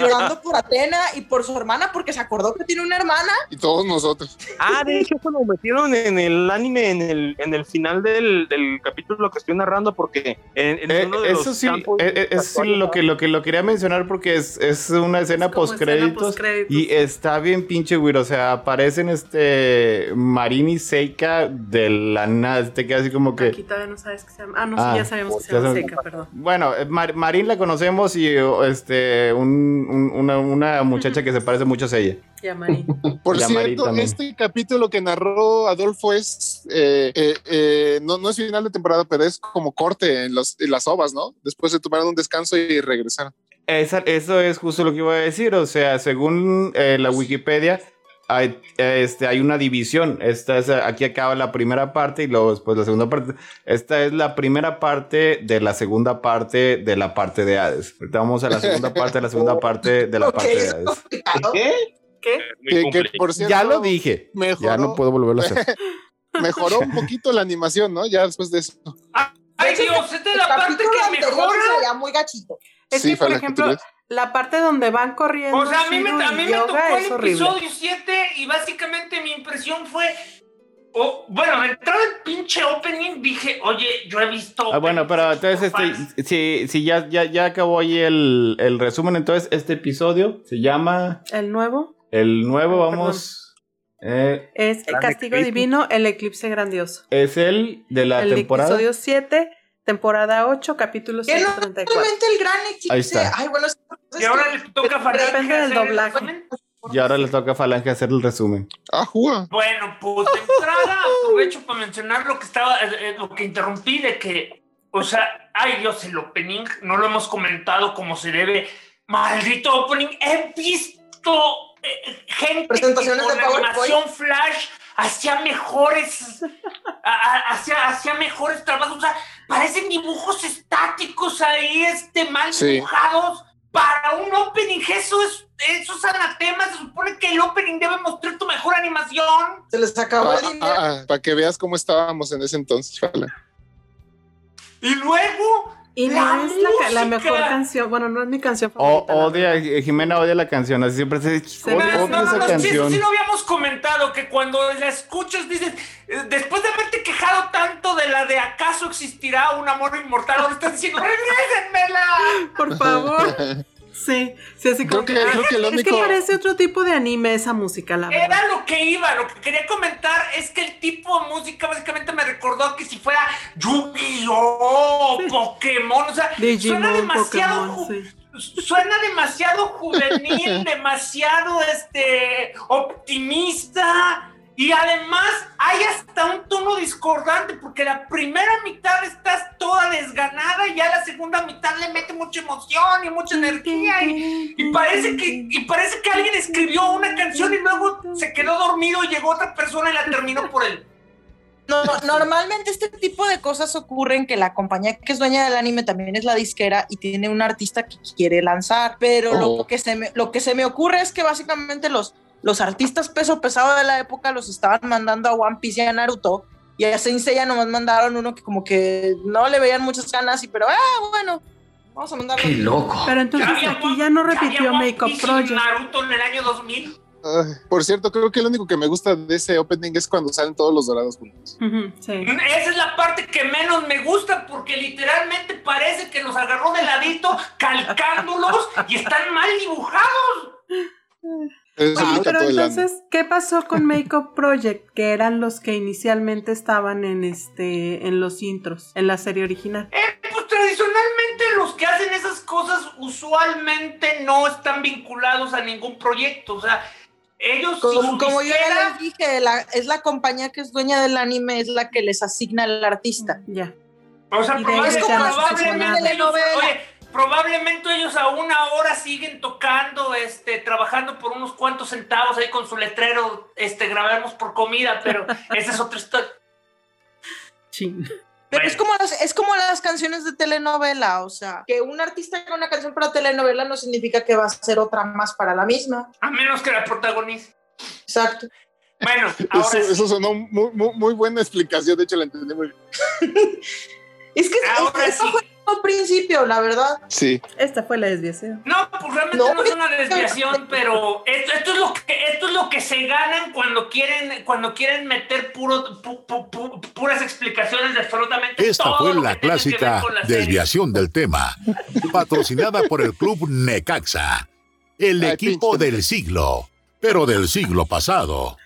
Llorando por Atena y por su hermana porque se acordó que tiene una hermana. y todos nosotros. Ah, de hecho, eso lo metieron en el anime, en el, en el final del, del capítulo que estoy narrando, porque en, en Eh, uno de eso los sí, eh, eh, eso sí lo que, lo que lo quería mencionar porque es, es una escena Es post escena créditos y está bien pinche güey, o sea, aparecen este Marin y Seika de la nada, te queda así como que Aquí todavía no sabes que se llama. Ah, no, Ah, sí, ya sabemos que se llama. Seika, perdón. bueno, eh, Mar- Marín la conocemos y este un- un- una, una muchacha que se parece mucho a ella. Y a Mari. Por Y a Mari cierto, también. este capítulo que narró Adolfo es, eh, eh, eh, no, no es final de temporada, pero es como corte en, los, en las ovas, ¿no? Después se tomaron un descanso y regresaron. Esa- eso es justo lo que iba a decir, o sea, según eh, la Wikipedia, hay, eh, este, hay una división. Esta es, aquí acaba la primera parte y luego después la segunda parte. Esta es la primera parte de la segunda parte de la parte de Hades. Ahorita vamos a la segunda parte de la segunda parte de la parte de es Hades. ¿Qué? ¿Qué? Muy Que, que, por cierto, Ya lo dije. mejoró, Ya no puedo volverlo a hacer. mejoró un poquito la animación, ¿no? Ya después de eso. Ay, Dios, esta es la parte que mejora. muy gachito. Es Sí, que, por ejemplo, continúa. La parte donde van corriendo O sea, a mí me, a mí y me tocó el episodio 7 y básicamente mi impresión fue. o- bueno, entrada el pinche opening dije, oye, yo he visto. Ah, bueno, pero entonces, este, si, si ya, ya, ya acabó ahí el, el resumen, entonces este episodio se llama El nuevo El Nuevo, Ah, vamos. eh, es El Castigo. Divino, El Eclipse Grandioso. es el de la el temporada. episodio 7, temporada 8, capítulo Que no 134. realmente el gran eclipse. Ahí está. Ay, bueno, es- es Y ahora le toca a Falange Depende del hacer el doblaje. Y ahora le toca a Falange hacer el resumen. Ah, juga. Bueno, pues de entrada aprovecho para mencionar lo que estaba, eh, eh, lo que interrumpí de que, o sea, ay Dios, el opening, no lo hemos comentado como se debe. Maldito opening, he visto eh, gente con de PowerPoint. animación flash hacía mejores, hacía, hacía mejores trabajos. O sea, parecen dibujos estáticos ahí, este, mal Sí. dibujados. Para un opening, eso es, eso es anatema. Se supone que el opening debe mostrar tu mejor animación. Se les acabó el dinero. Ah, para que veas cómo estábamos en ese entonces, Fala. Y luego, Y no La es la, mejor canción. Bueno, no es mi canción O, favorita. la odia, eh, Jimena odia la canción, así siempre se odio no, no, esa no, sí, canción. sí lo habíamos comentado, que cuando la escuchas dices, eh, después de haberte quejado tanto de la de acaso existirá un amor inmortal, ahora estás diciendo, regrésenmela. Por favor. Sí, sí, así como Creo que- creo que el Es que único- parece otro tipo de anime esa música, la verdad. Era lo que iba, lo que quería comentar es que el tipo de música básicamente me recordó que si fuera Yu-Gi-Oh, Pokémon, o sea, suena demasiado Pokémon, ju- sí. suena demasiado juvenil, demasiado este optimista y además hay hasta un tono discordante porque la primera mitad estás toda desganada y ya la segunda mitad le mete mucha emoción y mucha energía y, y parece que y parece que alguien escribió una canción y luego se quedó dormido y llegó otra persona y la terminó por él. No, normalmente este tipo de cosas ocurren que la compañía que es dueña del anime también es la disquera y tiene un artista que quiere lanzar, pero Oh. lo, que se me, lo que se me ocurre es que básicamente los, los artistas peso pesado de la época los estaban mandando a One Piece y a Naruto y a Saint Seiya nomás mandaron uno que como que no le veían muchas ganas y pero ah bueno vamos a mandarlo Qué loco. Pero entonces aquí ya no repitió Piece y Project. Naruto en el año 2000. Ay, por cierto, creo que lo único que me gusta de ese opening es cuando salen todos los dorados juntos. Sí. Esa es la parte que menos me gusta porque literalmente parece que los agarró de ladito calcándolos y están mal dibujados. Eso Oye, le pero entonces, ¿qué pasó con Makeup Project? Que eran los que inicialmente estaban en este, en los intros, en la serie original. Eh, pues tradicionalmente los que hacen esas cosas usualmente no están vinculados a ningún proyecto. O sea, ellos si como, como yo ya les dije la- es la compañía que es dueña del anime es la que les asigna al artista Ya. O sea, probable- es como probablemente, ellos, telenovela. oye, probablemente ellos aún ahora siguen tocando, este, trabajando por unos cuantos centavos ahí con su letrero, este, grabemos por comida, pero esa es otra historia. Chin. Pero Bueno. es como las, es como las canciones de telenovela, o sea, que un artista haga una canción para telenovela no significa que va a ser otra más para la misma. A menos que la protagonice. Exacto. Bueno, ahora Eso, sí. eso sonó muy, muy, muy buena explicación, de hecho la entendí muy bien. Es que es- Ahora eso sí. Al principio, la verdad. Sí, Esta fue la desviación. No, pues realmente No, no, es una desviación, pero esto, esto es lo que esto es lo que se ganan cuando quieren cuando quieren meter puro pu- pu- pu- puras explicaciones de absolutamente Esta todo fue lo la clásica la desviación del tema, patrocinada por el club Necaxa, el Ay, equipo pinche. del siglo, pero del siglo pasado.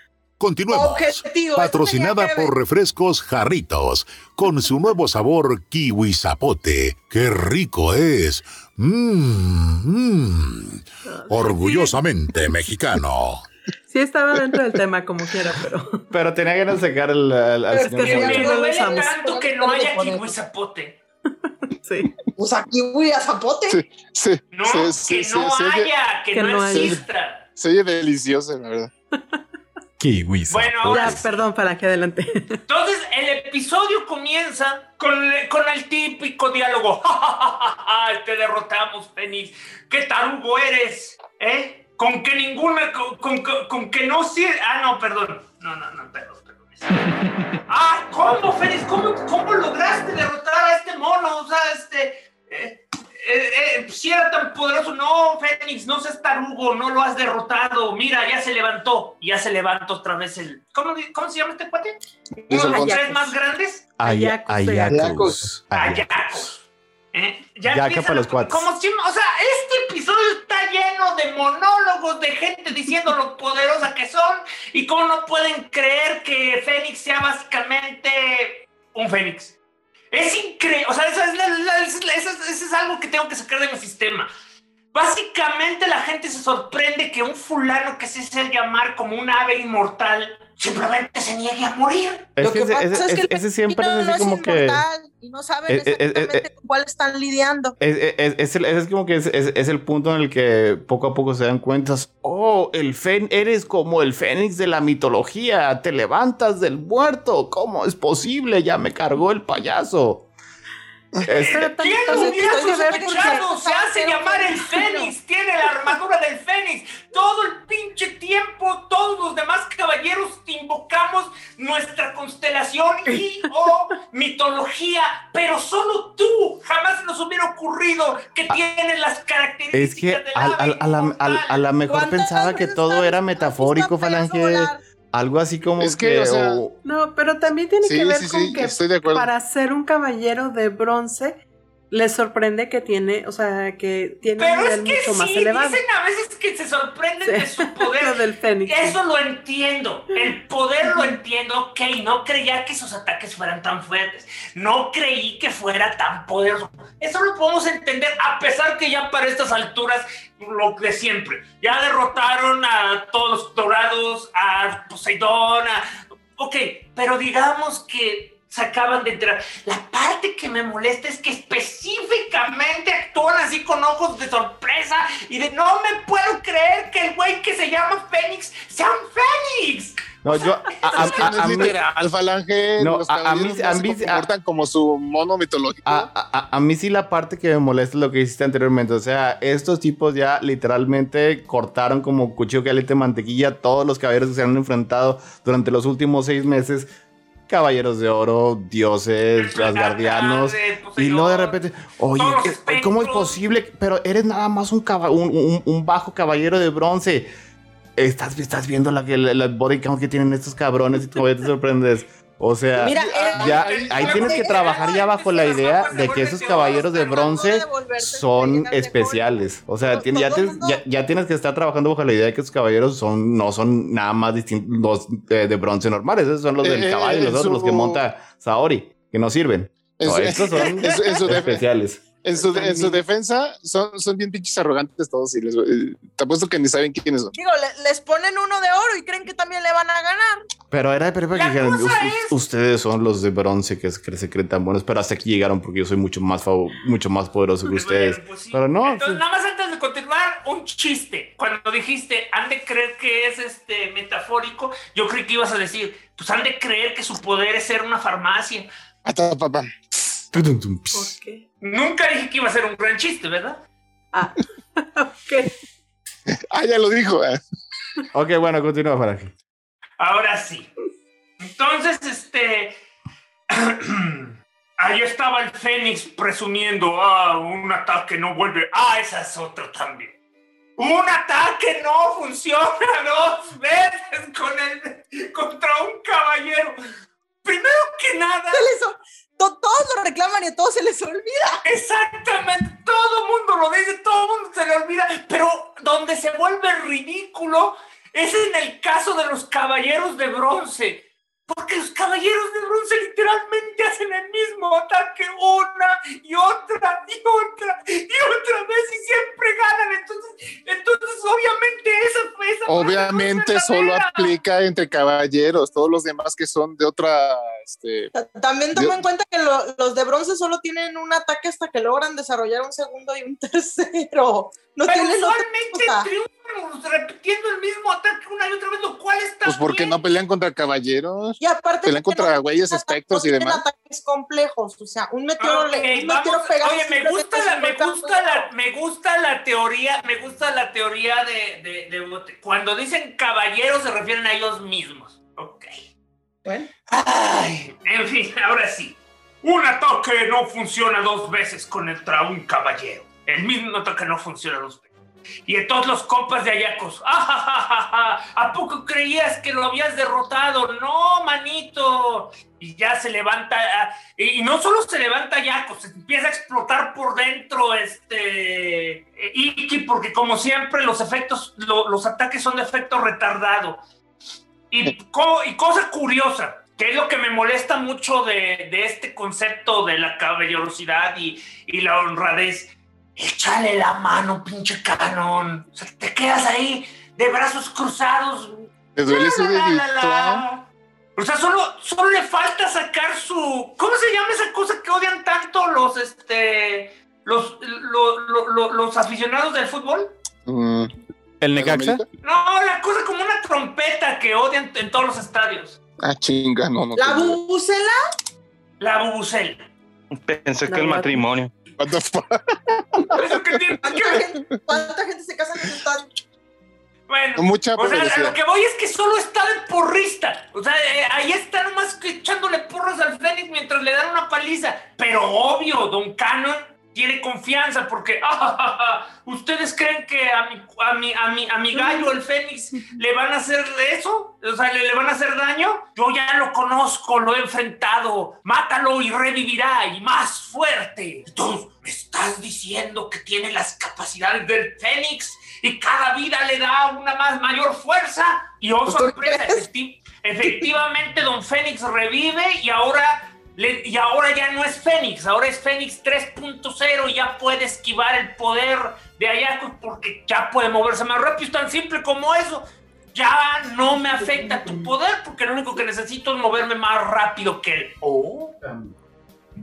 Continuemos. Objetivo, Patrocinada por Refrescos Jarritos, con su nuevo sabor kiwi zapote. ¡Qué rico es! Mmm, mmm. Orgullosamente mexicano. Sí estaba dentro del tema como quiera, pero Pero tenía ganas de sacar Pero señor es que no usamos. tanto que no haya kiwi zapote. sí. Pues aquí voy a zapote. sí, sí. No, sí, que no haya, que, que no, haya. exista. se oye delicioso, la verdad. Kiwi Bueno, ahora Ya, sí. perdón, para que adelante. Entonces, el episodio comienza con, con el típico diálogo. "Ay, Te derrotamos, Fénix. ¿Qué tarugo eres? ¿Eh? Con que ninguna. Con, con- con que no sirve. Ah, no, perdón. No, no, no, perdón, perdón. Ah, ¿cómo, Fénix? ¿Cómo, ¿Cómo lograste derrotar a este mono? O sea, este. eh, eh, eh, si era tan poderoso, no, Fénix, no seas tarugo, no lo has derrotado. Mira, ya se levantó, ya se levantó otra vez el. ¿Cómo, cómo se llama este cuate? ¿Uno de los tres más grandes? Ayacos, Ayacos. Ayacos. ¿Eh? Ya empiezan para los cuates. Como si, o sea, este episodio está lleno de monólogos de gente diciendo lo poderosa que son y cómo no pueden creer que Fénix sea básicamente un Fénix. Es increíble, o sea, eso es, algo que tengo que sacar de mi sistema. Básicamente la gente se sorprende que un fulano que se hace llamar como un ave inmortal simplemente se niegue a morir. Es Lo que que ese, pasa ese- es que ese- el ese siempre es no así como que. inmortal y no saben Eh, eh, eh, exactamente con cuál están lidiando. Es, es- es el- es como que es, es- es el punto en el que poco a poco se dan cuenta, oh, el fen eres como el fénix de la mitología, te levantas del muerto, ¿cómo es posible? Ya me cargó el payaso. Es- Pero también ¿Quién hubiera sospechado? Se hace llamar el Fénix, tiene la armadura del Fénix. Todo el pinche tiempo, todos los demás caballeros invocamos nuestra constelación y o mitología, pero solo tú. Jamás nos hubiera ocurrido que tienes las características es que del a, a- a la, a- a la mejor ¿Cuántas pensaba que todo era metafórico, Falange. Algo así como Es que, que. o sea, o- No, pero también tiene Sí, que ver sí, con sí, que estoy de acuerdo. para ser un caballero de bronce le sorprende que tiene, o sea, que tiene un Pero es nivel que mucho más sí, elevado. dicen a veces que se sorprenden de su poder. Lo del fénix. Eso lo entiendo. El poder lo entiendo. Ok, no creía que sus ataques fueran tan fuertes. No creí que fuera tan poderoso. Eso lo podemos entender, a pesar que ya para estas alturas, lo de siempre. Ya derrotaron a todos los dorados, a Poseidón, a... Ok, pero digamos que se acaban de enterar. La parte que me molesta es que específicamente actúan así con ojos de sorpresa y de no me puedo creer que el güey que se llama Fénix sea un Fénix. no, yo. a- a- Es que a- no a es mí- literal, Falange. No, los a- mí- no a se mí- comportan como su mono mitológico. A, a- a mí sí la parte que me molesta es lo que hiciste anteriormente. O sea, estos tipos ya literalmente cortaron como cuchillo caliente de mantequilla todos los caballeros que se han enfrentado durante los últimos seis meses. Caballeros de oro, dioses, asgardianos. De Y luego de repente, oye, Todos los ¿qué- ¿cómo es posible? Pero eres nada más un, un, un- un bajo caballero de bronce. Estás, estás viendo la, la, la body count que tienen estos cabrones y todavía te sorprendes. O sea, Mira, eh, ya, ahí- ahí tienes que trabajar ya bajo la idea de que esos caballeros de bronce son especiales. O sea, tien- ya, te- ya, ya tienes que estar trabajando bajo la idea de que esos caballeros son, no son nada más distintos los eh, de bronce normales. Esos son los del Eh, caballo, los otros, los que monta Saori, que no sirven. En No, estos son especiales. En su, en su defensa, son, son bien pinches arrogantes todos y les, eh, te apuesto que ni saben quiénes son. Digo, le- les ponen uno de oro y creen que también le van a ganar. Pero era La que dijeran, cosa "Us- es- ustedes son los de bronce que, se creen tan buenos, pero hasta aquí llegaron porque yo soy mucho más fav- mucho más poderoso que ustedes. Pues sí. Pero no, Entonces, sí. nada más antes de continuar, un chiste. Cuando dijiste, han de creer que es este metafórico, yo creí que ibas a decir, pues han de creer que su poder es ser una farmacia. Papá. Tum, tum, tum, ¿Por qué? Nunca dije que iba a ser un gran chiste, ¿verdad? Ah, ok. Ah, ya lo dijo. Ok, bueno, continúa, Faraji. Ahora sí. Entonces, este. Ahí estaba el Fénix presumiendo, ah, un ataque no vuelve. Ah, esa es otra también. Un ataque no funciona dos veces con el, contra un caballero. Primero que nada, Se les o- to- todos lo reclaman y a todos se les olvida. exactamente, todo el mundo lo dice, todo el mundo se le olvida, pero donde se vuelve ridículo es en el caso de los caballeros de bronce. Porque los caballeros de bronce literalmente hacen el mismo ataque una y otra y otra y otra vez y siempre ganan. Entonces, entonces obviamente esa esa Obviamente solo aplica entre caballeros. Todos los demás que son de otra. Este, Ta- También toma en cuenta que lo- los de bronce solo tienen un ataque hasta que logran desarrollar un segundo y un tercero. No Pero tienen otra usualmente cosa. triunfan repitiendo el mismo ataque una y otra vez, lo cual está pues porque bien. no pelean contra caballeros. Y aparte Pelean contra güeyes, espectros y demás. ataques complejos, o sea, un meteoro, Ok, le- un vamos, meteoro pega oye, me gusta la, me gusta la, me gusta la teoría, me gusta la teoría de, de, de Bote. Cuando dicen caballeros se refieren a ellos mismos. Ok. Bueno. Ay, en fin, ahora sí. Un ataque no funciona dos veces contra un caballero. El mismo ataque no funciona dos. Y entonces los compas de Ayacos, ¡ah! ¿A poco creías que lo habías derrotado? No, manito. Y ya se levanta, ah, y no solo se levanta Ayacos, se empieza a explotar por dentro este eh, Iki, porque como siempre los efectos, lo- los ataques son de efecto retardado. Y, co- y cosa curiosa, que es lo que me molesta mucho de, de este concepto de la caballerosidad y, y la honradez. Échale la mano, pinche canon. O sea, te quedas ahí de brazos cruzados ¿Te duele su La, la, la, dedito? la. O sea, solo, solo le falta sacar su. ¿Cómo se llama esa cosa que odian tanto los este. los, lo- lo- lo- los aficionados del fútbol? Mm, ¿El ¿en Necaxa? No, la cosa como una trompeta que odian en todos los estadios. Ah, chinga, no, no. La bubucela, La bubucel. Pensé La que el matrimonio. What the fuck? ¿Eso qué tiene que ¿cuánta ver? gente, cuánta gente se casa en ese estadio? Bueno, Mucha o sea, a publicidad. lo que voy es que solo está de porrista. O sea, eh, ahí está nomás que echándole porras al Fénix mientras le dan una paliza. Pero obvio, Don Cannon tiene confianza porque ah, ustedes creen que a mi, a mi, a mi, a mi gallo, el Fénix, le van a hacer eso, o sea, le, le van a hacer daño. Yo ya lo conozco, lo he enfrentado. Mátalo y revivirá y más fuerte. Tú me estás diciendo que tiene las capacidades del Fénix y cada vida le da una más mayor fuerza. Y oh, sorpresa, efecti- efectivamente Don Fénix revive y ahora, y ahora ya no es Fénix, ahora es Fénix 3.0 y ya puede esquivar el poder de Ayaco porque ya puede moverse más rápido, es tan simple como eso. Ya no me afecta tu poder porque lo único que necesito es moverme más rápido que él.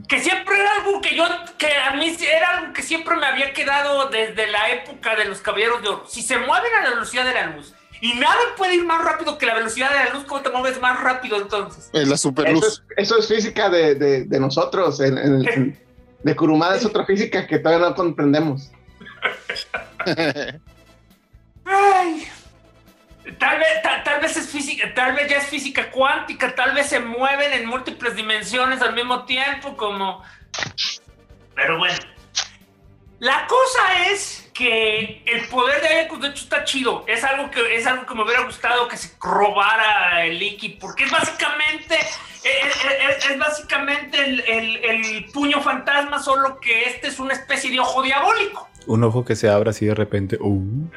Que siempre era algo que yo, que a mí era algo que siempre me había quedado desde la época de los caballeros de oro. Si se mueven a la velocidad de la luz y nada puede ir más rápido que la velocidad de la luz, ¿cómo te mueves más rápido entonces? Eh, la Eso superluz. es, eso es física de, de- de nosotros. en- en- en- de Kurumada es otra física que todavía no comprendemos. Ay. Tal vez, ta- tal vez es física, tal vez ya es física cuántica, tal vez se mueven en múltiples dimensiones al mismo tiempo, como. Pero bueno. La cosa es que el poder de Ayakus de hecho está chido. Es algo que es algo que me hubiera gustado que se robara el Iki, porque es básicamente es, es- es básicamente el, el- el puño fantasma, solo que este es una especie de ojo diabólico. Un ojo que se abra así de repente. Uh.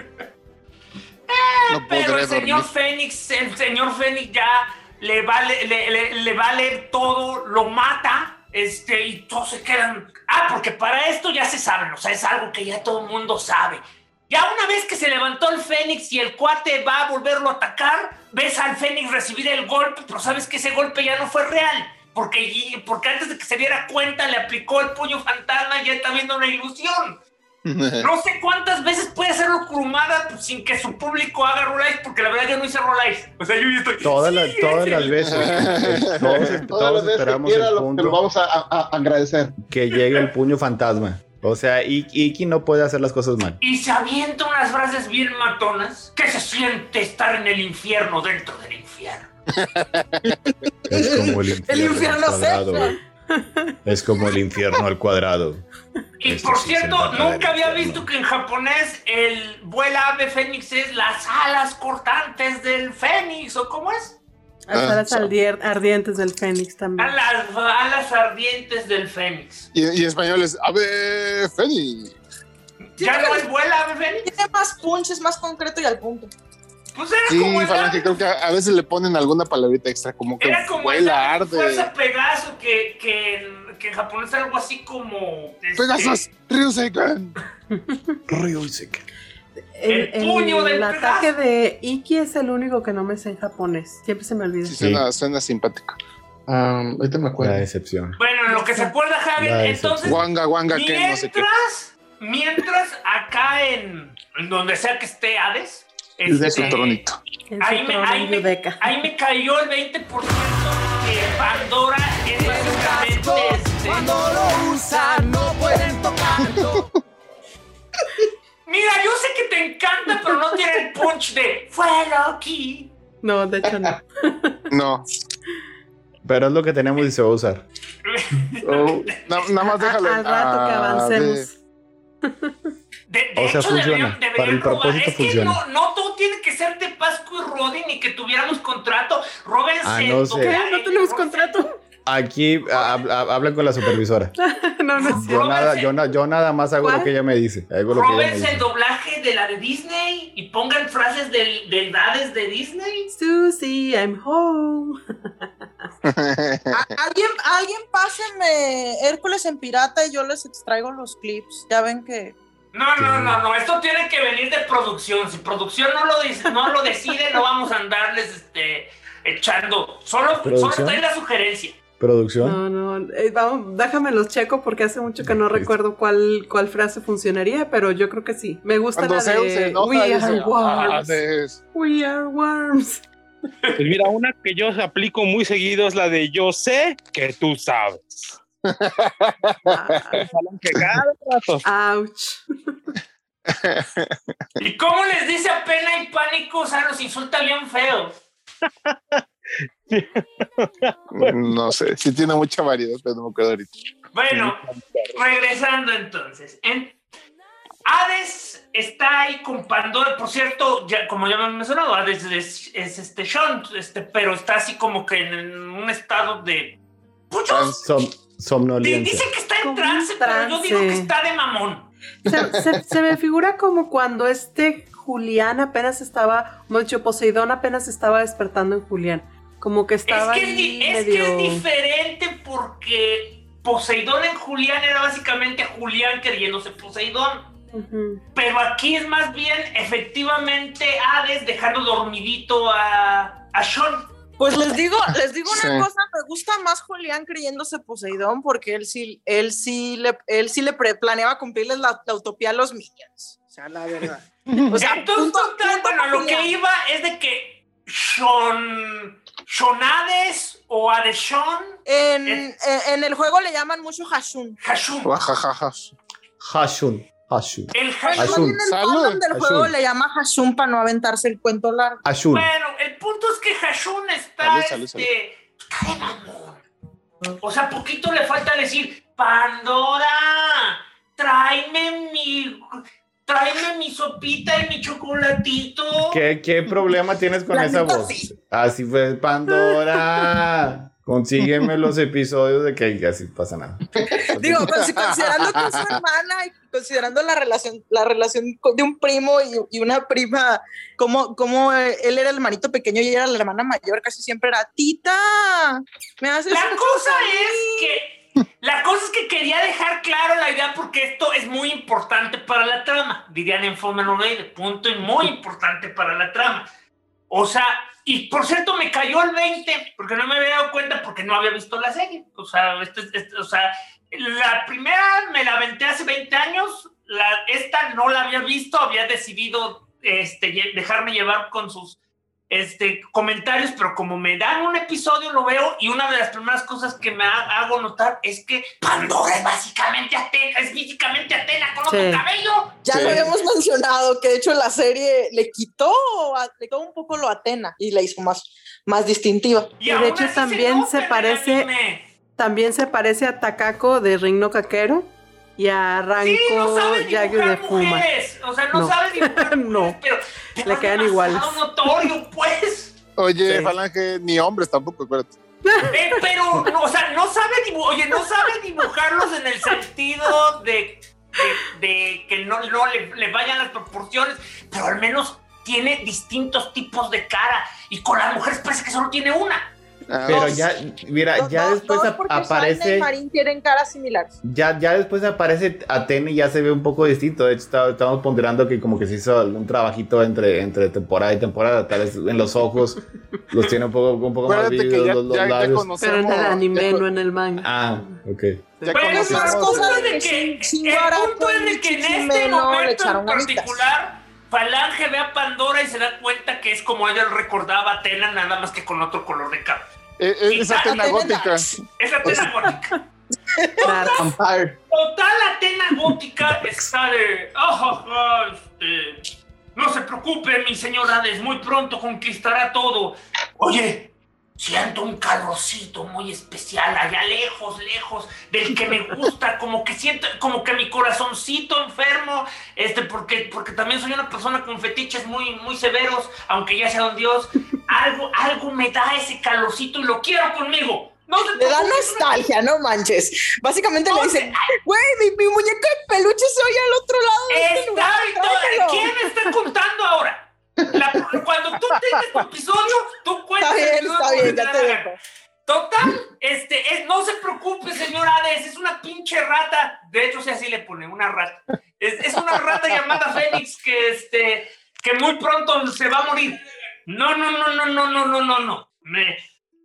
No Pero el señor dormir. Fénix, el señor Fénix ya le vale, le, le- le vale todo, lo mata, este, y todos se quedan. Ah, porque para esto ya se saben, o sea, es algo que ya todo el mundo sabe. Ya una vez que se levantó el Fénix y el cuate va a volverlo a atacar, ves al Fénix recibir el golpe, pero sabes que ese golpe ya no fue real. Porque, porque antes de que se diera cuenta le aplicó el puño fantasma y ya está viendo una ilusión. No sé cuántas veces puede hacerlo Kurumada pues, sin que su público haga rollies, porque la verdad yo no hice rollies. O sea, yo estoy. Todas, las, Sí, todas las veces. Todos, Todas las veces que esperamos quiera el lo, te lo punto vamos a, a- a agradecer. que llegue el puño fantasma. O sea, I- Iki no puede hacer las cosas mal. Y se avienta unas frases bien matonas. que se siente estar en el infierno dentro del infierno? Es como el infierno, El infierno seco. Es como el infierno al cuadrado. Y Este por cierto, nunca había visto que en japonés el vuela ave fénix es las alas cortantes del fénix, ¿o cómo es? Las Ah, alas ardientes del Fénix también. A las alas ardientes del fénix. Y, y en español es Ave Fénix. ¿Ya no es vuela ave fénix? Tiene más punch, es más concreto y al punto. Pues era Sí, como el Falange, creo que a, veces le ponen alguna palabrita extra, como que Era como vuela, esa fuerza arde. Pegaso que, que, en- que en japonés era algo así como. este, Pegasus, Ryusekan. El puño del ataque Pegaso. de Iki es el único que no me sé en japonés. Siempre se me olvida. Sí, suena, suena simpático. Ah, ahorita me La acuerdo. decepción. Bueno, en lo que se acuerda Javier, La entonces. Wanga, Wanga, que no sé qué. Mientras, mientras acá en, en donde sea que esté Hades, Es de su tronito. En su ahí, me, ahí, me, ahí me cayó el 20% que Pandora es básicamente este, Cuando lo usan no pueden tocarlo. Mira, yo sé que te encanta, pero no tiene el punch de fue Loki. No, de hecho no. No, Pero es lo que tenemos y se va a usar. Oh, na- nada más déjalo. Al rato que avancemos. De, de O sea, hecho, funciona. deberían, deberían Para el robar. propósito Es que funciona. no, no todo tiene que ser de Pascu y Rodin ni que tuviéramos contrato. Róbense. Ah, no sé. ¿Qué? No tenemos contrato. Aquí hab- hab- hablan con la supervisora. No, no Yo nada, yo, na- yo nada más hago ¿Cuál? lo que ella me dice. Hago lo que ella me el doblaje de la de Disney y pongan frases del, del de Disney. Susie, I'm home. Alguien, alguien pásenme Hércules en pirata y yo les extraigo los clips. Ya ven que No, no, no, no, esto tiene que venir de producción. Si producción no lo, dice, no lo decide, no vamos a andarles este, echando. Solo, solo ¿Producción? está en la sugerencia. Producción. No, no, eh, vamos, déjame los checo porque hace mucho que no recuerdo cuál, cuál frase funcionaría, pero yo creo que sí. Me gusta Cuando la se de enoja, We are "Ah, worms. Hades". We are worms. Pues mira, una que yo aplico muy seguido es la de yo sé que tú sabes. Ouch. ¿Y cómo les dice a pena y pánico? O sea, los insulta bien feo. No sé, sí tiene mucha variedad, pero no me acuerdo ahorita. Bueno, regresando entonces. En Hades está ahí con Pandora. Por cierto, ya, como ya me han mencionado, Hades es, es este Sean, este, pero está así como que en un estado de. Muchos Som- somnolencia. dicen que está en trance, pero yo digo que está de mamón. Se, se- se me figura como cuando este Julián apenas estaba, como dicho, Poseidón apenas estaba despertando en Julián. Como que Es estaba que es, ahí di- es medio... que es diferente porque Poseidón en Julián era básicamente Julián creyéndose Poseidón. Pero aquí es más bien efectivamente Hades dejando dormidito a, a Sean. Pues les digo, les digo una Sí. cosa, me gusta más Julián creyéndose Poseidón porque él sí, él sí le, él sí le pre- planeaba cumplirles la, la utopía a los minions. O sea, la verdad. O sea, Entonces, punto- total, punto bueno, lo que iba es de que Sean, Hades o Hades Sean, En, en- en el juego le llaman mucho Hashun. Hashun. Hashun. Hashun. El Hashun. En el Salud. del juego Hashun. le llama Hashun para no aventarse el cuento largo. Hashun. Bueno, el punto es que Hashun está, Salud, salud, este, está de mamón. O sea, poquito le falta decir, Pandora, tráeme mi, tráeme mi sopita y mi chocolatito. ¿Qué, qué problema tienes con La esa voz? sí. Así fue Pandora. Consígueme los episodios de que así pasa nada. Digo, consi- considerando que es su hermana y considerando la relación, la relación de un primo y, y una prima, como, como eh, él era el hermanito pequeño y ella era la hermana mayor, casi siempre era tita. Me haces La cosa a mí". es que la cosa es que quería dejar claro la idea porque esto es muy importante para la trama, dirían en Fomenogay, de punto y muy importante para la trama. O sea, y por cierto, me cayó el 20 porque no me había dado cuenta porque no había visto la serie. O sea, este, este- o sea la primera me la aventé hace 20 años, esta no la había visto, había decidido este, dejarme llevar con sus este, comentarios, pero como me dan un episodio lo veo y una de las primeras cosas que me ha- hago notar es que Pandora es básicamente Atena, es físicamente Atena con otro Sí. cabello. Ya Sí. lo habíamos mencionado, que de hecho la serie le quitó, a- le quitó un poco lo a Atena y la hizo más, más distintiva. Y, de hecho también se parece-. También se parece a Takako de Ring Caquero y a Ranko Sí, no sabe de Fuma. mujeres. O sea, no, No. sabe dibujar No. mujeres, pero, pero Le quedan iguales. notorio, pues. Oye, Sí. Falange, ni hombres tampoco, acuérdate. Eh, pero, no, o sea, no sabe dibujar, oye, no sabe dibujarlos en el sentido de, de, de que no, no le, le vayan las proporciones, pero al menos tiene distintos tipos de cara. Y con las mujeres parece que solo tiene una. Ah, Pero Dos. ya, mira, Los ya dos- después dos aparece. y Marín tienen caras similares. Ya, ya después aparece Atene y ya se ve un poco distinto. De hecho, está- estamos ponderando que como que se hizo un trabajito entre, entre temporada y temporada. Tal vez en los ojos los tiene un poco, un poco más acuérdate vívidos ya, los, los ya- ya labios. conocemos. Pero en el anime, ya, no en el manga. Ah, ok. ya Bueno, es más conocemos. cosa el punto de es de que el punto es de que en este momento en particular, Falange ve a Pandora y se da cuenta que es como ella recordaba a Atena, nada más que con otro color de cabello. Eh, eh, es Atena gótica. Es Atena gótica. Vampire. Total Atena gótica está de. "Ah, ja, ja, este, no se preocupe, mi señora Hades, muy pronto conquistará todo. Oye, siento un calorcito muy especial allá lejos, lejos del que me gusta, como que siento, como que mi corazoncito enfermo, este, porque, porque también soy una persona con fetiches muy, muy severos, aunque ya sea un dios. Algo, algo me da ese calorcito y lo quiero conmigo. No se Le da nostalgia, no manches. Básicamente le No dicen, güey, mi, mi muñeco de peluche se oye al otro lado de este lugar. y todo- tráemelo". ¿Quién está contando ahora? La- cuando tú tengas tu episodio, tú cuentas Está bien, está bien, ya te dejo. Total, este, es, no se preocupe, señor Hades, es una pinche rata. De hecho, si así le pone, una rata. Es, es una una rata llamada Fénix que, este, que muy pronto se va a morir. No, no, no, no, no, no, no, no, no. Me,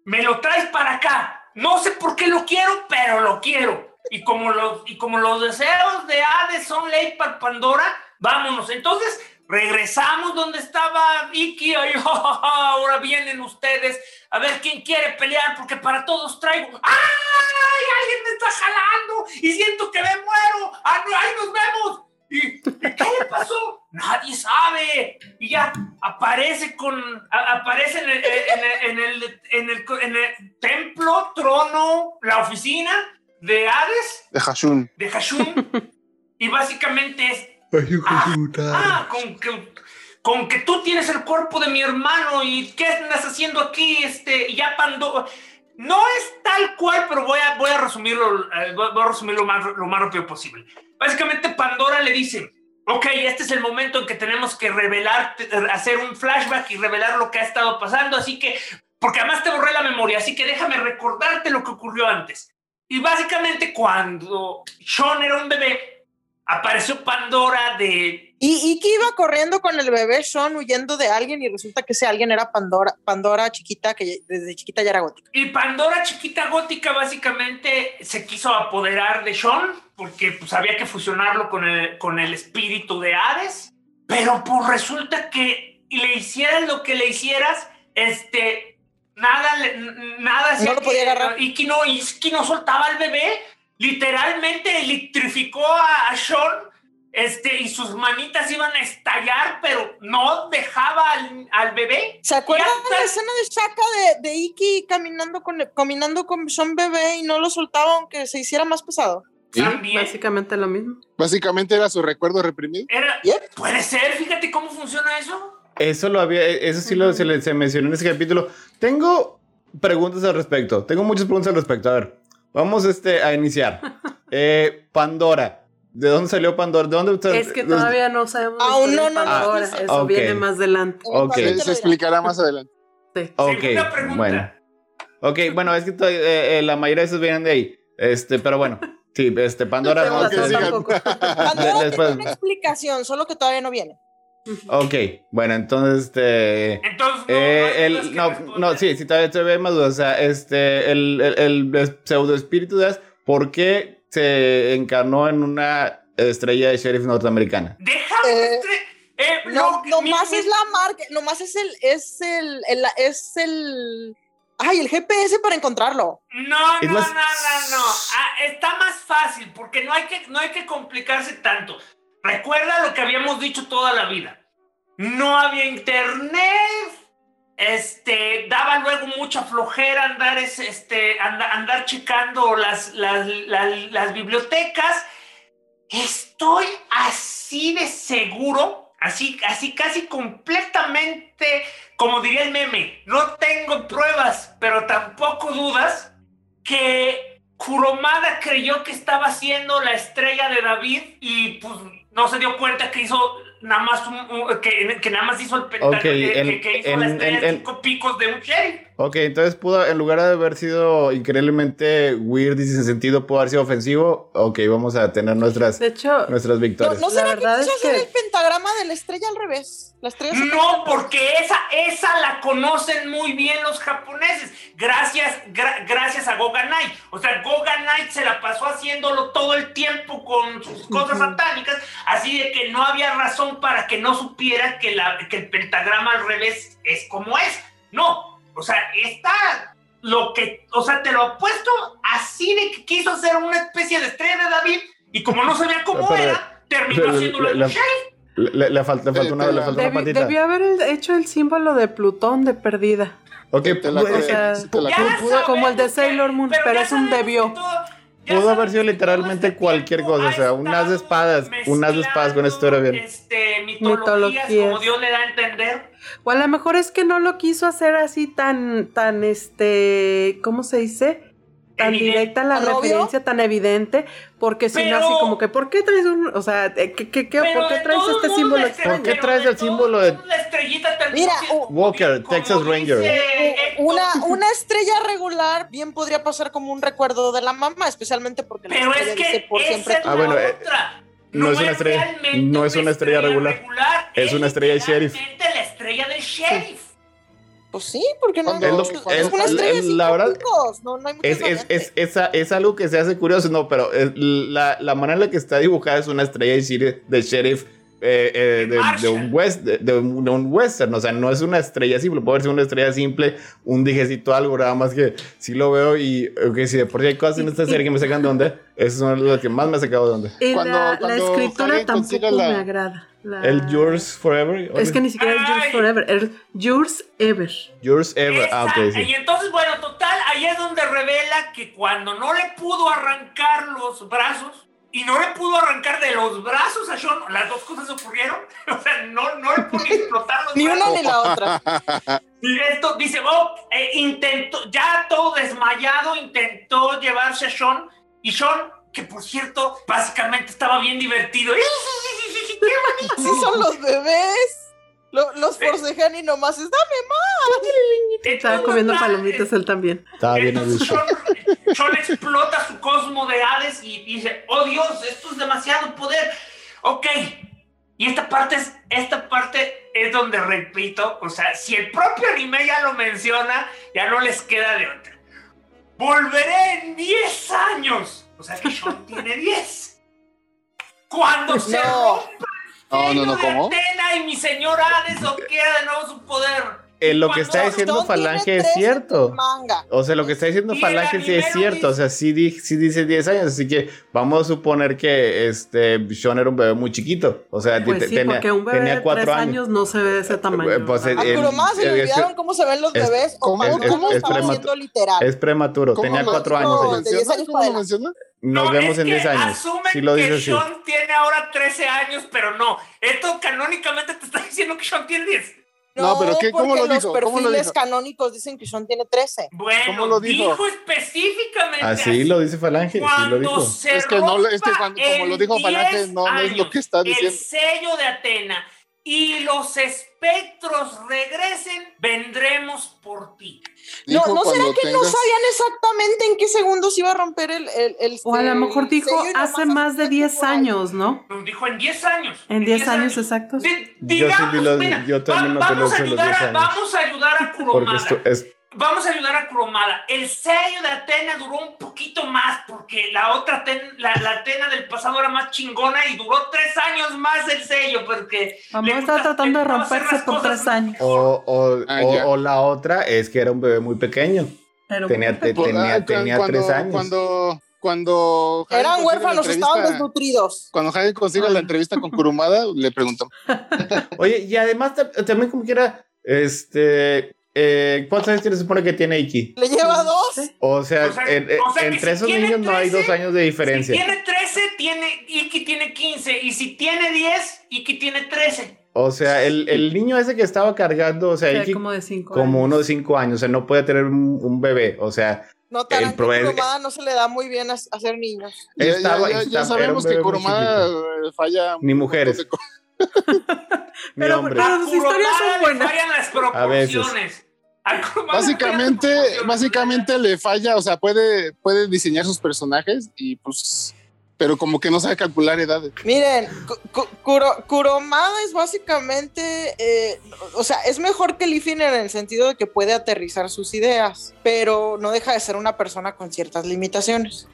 me lo traes para acá. No sé por qué lo quiero, pero lo quiero. Y como los, y como los deseos de Hades son ley para Pandora, vámonos. Entonces regresamos donde estaba Vicky. Ay, ahora vienen ustedes a ver quién quiere pelear, porque para todos traigo. ¡Ay! Alguien me está jalando y siento que me muero. ¡Ah! ¡Ahí nos vemos! ¿Y, ¿y qué le pasó? Nadie sabe. Y ya aparece con a- aparece en el, en el, en el, en el- en el templo, trono, la oficina de Hades, De Hashun. de Hashun. y básicamente es Ah, con que, con que tú tienes el cuerpo de mi hermano y qué andas haciendo aquí, este, ya Pandora. No es tal cual, pero voy a, voy a resumirlo, eh, voy a resumirlo más, lo más rápido posible. Básicamente Pandora le dice, ok, este es el momento en que tenemos que revelar, hacer un flashback y revelar lo que ha estado pasando, así que, porque además te borré la memoria, así que déjame recordarte lo que ocurrió antes. Y básicamente cuando Sean era un bebé, apareció Pandora de Y Iki iba corriendo con el bebé Sean huyendo de alguien y resulta que ese alguien era Pandora, Pandora chiquita, que desde chiquita ya era gótica. Y Pandora chiquita gótica básicamente se quiso apoderar de Sean porque pues, había que fusionarlo con el, con el espíritu de Hades. Pero pues resulta que le hicieras lo que le hicieras, este, nada, nada. No lo podía que- agarrar. Iki no, Iki no soltaba al bebé, literalmente electrificó a, a Sean. Este, y sus manitas iban a estallar, pero no dejaba al, al bebé. ¿Se acuerdan Y de la hasta- escena de Shaka de, de Iki caminando con, caminando con Sean bebé y no lo soltaba aunque se hiciera más pesado? Sí, También. Básicamente lo mismo. Básicamente era su recuerdo reprimido. Era, Yep. Puede ser, fíjate cómo funciona eso. Eso lo había, eso sí lo, se, le- se mencionó en ese capítulo. Tengo preguntas al respecto. Tengo muchas preguntas al respecto. A ver, vamos este, a iniciar. Eh, Pandora. ¿De dónde salió Pandora? ¿De dónde Es que todavía no sabemos. Aún historia no, no, Pandora. Eso viene más adelante. Ok. Se, se explicará más adelante. Sí. Ok, Segunda pregunta. bueno. Ok, bueno, es que eh, eh, la mayoría de esos vienen de ahí. Este, pero bueno. Sí, este, Pandora. No. Pandora tiene una explicación, solo que todavía no viene. Ok, bueno, entonces, este... Entonces, no, Eh, el, que no, no, sí, sí, todavía, todavía hay más dudas. O sea, este, el, el, el pseudo espíritu de As, ¿por qué se encarnó en una estrella de sheriff norteamericana? Deja Eh, eh, No, no, nomás mi- es la marca, nomás es el, es el, el- es el, ay, el GPS para encontrarlo. No, Es no, más- no, no, no. Ah, está más fácil porque no hay, que, no hay que complicarse tanto. Recuerda lo que habíamos dicho toda la vida. No había internet. Este, daba luego mucha flojera andar, es- este, anda- andar checando las, bibliotecas. Estoy así de seguro, así, así casi completamente, como diría el meme, no tengo pruebas, pero tampoco dudas, que Kuromada creyó que estaba haciendo la estrella de David y pues no se dio cuenta que hizo nada más un, un- que, que nada más hizo el pentagrama, Ok, que, hizo en- la estrella en- de en- cinco picos de un sheriff. Ok, entonces pudo, en lugar de haber sido increíblemente weird y sin sentido, pudo haber sido ofensivo. Ok, vamos a tener nuestras, De hecho, nuestras No, victorias. ¿no La será que verdad quiso es hacer que- el pentagrama de la estrella al revés? La estrella No, porque esa, esa la conocen muy bien los japoneses, gracias, gra- gracias a Goga Knight. O sea, Goga Knight se la pasó haciéndolo todo el tiempo con sus cosas satánicas, así de que no había razón para que no supiera que, la, que el pentagrama al revés es como es. No, o sea, está lo que, o sea, te lo he puesto así de que quiso hacer una especie de estrella de David y como no sabía cómo Pero- era, terminó pero- haciéndolo en la- sheriff. Le, le- falta, le falta una, le falta una patita. debió haber el- hecho el símbolo de Plutón de perdida. Ok, la creo, o sea, la como el de Sailor Moon, pero es un debió. todo- Pudo haber sido literalmente cualquier cosa, o sea, un as de estado espadas, un as de espadas con esto era bien. Este, mitologías, Mitologías. como Dios le da a entender. O a lo mejor es que no lo quiso hacer así tan, tan, este, ¿cómo se dice? Tan directa la referencia, tan evidente, porque si no así como que, ¿por qué traes un, o sea, eh, ¿qué, qué, qué- ¿por qué traes este símbolo la extraño? ¿Por qué traes el símbolo de- La estrellita Mira, Walker, Texas dice Ranger. Una, una estrella regular bien podría pasar como un recuerdo de la mamá, especialmente porque la Pero estrella es que dice por esa siempre. es Ah, la bueno, eh, no, es una estrella, realmente no es una estrella regular. Es una estrella de sheriff. la estrella del sheriff. Pues sí, porque no Es lo- es, es- una estrella es- la verdad- no, no hay Es, es, algo que se hace curioso, no, pero eh, la, la manera en la que está dibujada es una estrella de, sheriff, eh, eh, de, de un west, de, de un, western, o sea, no es una estrella simple, puede ser una estrella simple, un dijecito, algo, nada más que sí lo veo y, ok, si de por sí hay cosas en esta serie que me sacan de onda, eso son los que más me ha sacado de onda. Y Cuando- la, la cuando escritura tampoco la- me agrada. La- El Yours Forever. Es que ni siquiera es Yours. Forever, es Yours Ever. Yours Ever. Ah, ok, Esa- sí. Y entonces, bueno, total, ahí es donde revela que cuando no le pudo arrancar los brazos y no le pudo arrancar de los brazos a Sean, las dos cosas ocurrieron. O sea, no, no le pudo ni explotar los Ni brazos. una ni la otra. Y esto dice, oh, eh, intentó, ya todo desmayado, intentó llevarse a Sean. Y Sean, que por cierto, básicamente estaba bien divertido. ¡Qué bonito! Así son los bebés. Lo- los forcejan y nomás es dame más. Estaba comiendo palomitas él también. Estaba bien. Sean, Sean explota su cosmo de Hades y dice, oh Dios, esto es demasiado poder. Ok. Y esta parte es, esta parte es donde repito, o sea, si el propio anime ya lo menciona, ya no les queda de otra. Volveré en 10 años. O sea que Sean tiene 10. Cuando se No. rompa No, no, no, de ¿cómo? Atena y mi señor Hades obquiera de nuevo su poder. Eh, lo que está diciendo Falange es cierto. Manga. O sea, lo que está diciendo Y Falange sí es cierto. O sea, sí, di- sí dice 10 años. Así que vamos a suponer que este Sean era un bebé muy chiquito. O sea, Pues sí, tenía, porque un bebé tenía de cuatro tres años. años no se ve de ese tamaño. Eh, pues, ¿verdad? A el- Kuroma se el- le es- olvidaron cómo se ven los es- bebés o ¿cómo? cuando Es- uno es estaba prematur- haciendo literal. Es prematuro. ¿Cómo Tenía lo- cuatro cómo años. lo ahí. de 10 años menciona? para ¿Cómo lo menciona? Nos No, vemos en que 10 años. Asumen Sí lo dice que. Sean tiene ahora 13 años, pero no. Esto canónicamente te está diciendo que Sean tiene 10. No, pero ¿qué? ¿Cómo porque lo dijo? Los ¿Cómo lo perfiles dijo? canónicos dicen que Sean tiene 13. Bueno, ¿Cómo lo dijo? específicamente. Así lo dice Falange. Sí lo Cuando dijo. se Es que no es que cuando- como lo dijo Falange, 10 no- no es lo que está diciendo. El sello de Atena y los espectros regresen, vendremos por ti. No, Dijo ¿no será cuando que no tengas- sabían exactamente en qué segundos iba a romper el... el, el- O a lo el mejor dijo hace más de así 10 por ahí? años, ¿no? Dijo en 10 años. En 10 años exactos. Di- Yo sí digamos, vi los- mira, yo también va- vamos, a los ayudar 10 a, años. vamos a ayudar a Porque Kuromada. esto es. Vamos a ayudar a Kuromada. El sello de Atena duró un poquito más porque la otra Aten- la, la Atena del pasado era más chingona y duró tres años más el sello porque Mamá gusta- tratando de romperse por tres años. O, o, Ah, o- la otra es que era un bebé muy pequeño. Pero Tenía, te- tenía, ah, cu- tenía cuando, tres años. Cuando, cuando Eran huérfanos, estaban desnutridos. Cuando Harry consiga la entrevista con Kurumada, le preguntamos. Oye, y además ta- también como quiera, este, eh, ¿cuántos años se supone que tiene Iki? Le lleva dos. O sea, O sea, en- en- o sea entre si esos niños no hay 13, dos años de diferencia. Si tiene 13, tiene, Iki tiene 15. Y si tiene 10, Iki tiene 13. O sea, el, el niño ese que estaba cargando, o sea, Era Iki como de 5 como años. uno de cinco años, o sea, no puede tener un, un bebé, o sea, Notarán El problema- no se le da muy bien a, a hacer niños. Ya, ya- Estaba- ya- ya era un sabemos que Kurumada eh, falla. Ni un mujeres. Pero- hombre. pero- sus historias son buenas. las A veces. proporciones. A le Básicamente, básicamente le falla, o sea, puede, puede diseñar sus personajes y pues, pero como que no sabe calcular edades. Miren, Ku- Ku- Kuro- Kuromada es básicamente, eh, o sea, es mejor que Leafin en el sentido de que puede aterrizar sus ideas, pero no deja de ser una persona con ciertas limitaciones.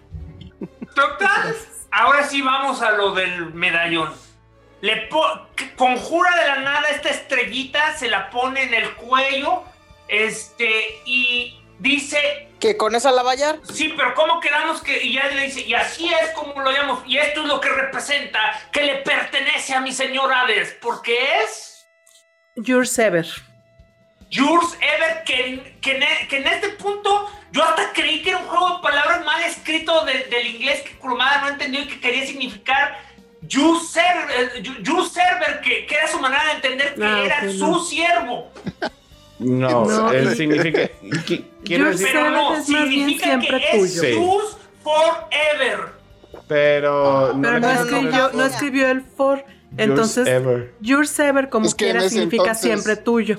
Total, ahora sí vamos a lo del medallón. Le conjura de la nada esta estrellita, se la pone en el cuello, este, y dice, Que con esa la va a hallar. sí, pero ¿cómo quedamos que, y ya le dice, y así es como lo llamamos, y esto es lo que representa, que le pertenece a mi señor Hades, porque es... Yours ever. Jules Ever, que, que, en, e- que en este punto yo hasta creí que era un juego de palabras mal escrito de- del inglés que Kurumada no entendió y que quería significar Server, eh, Server, que, que era su manera de entender que Ah, era ok, su no. siervo. No, No, significa. qui- Quiero decir, Pero no, significa siempre que es. Sí. Forever. pero. Pero no escribió, no escribió el for. Entonces, ever. yours ever como Es que quiera significa entonces- siempre tuyo.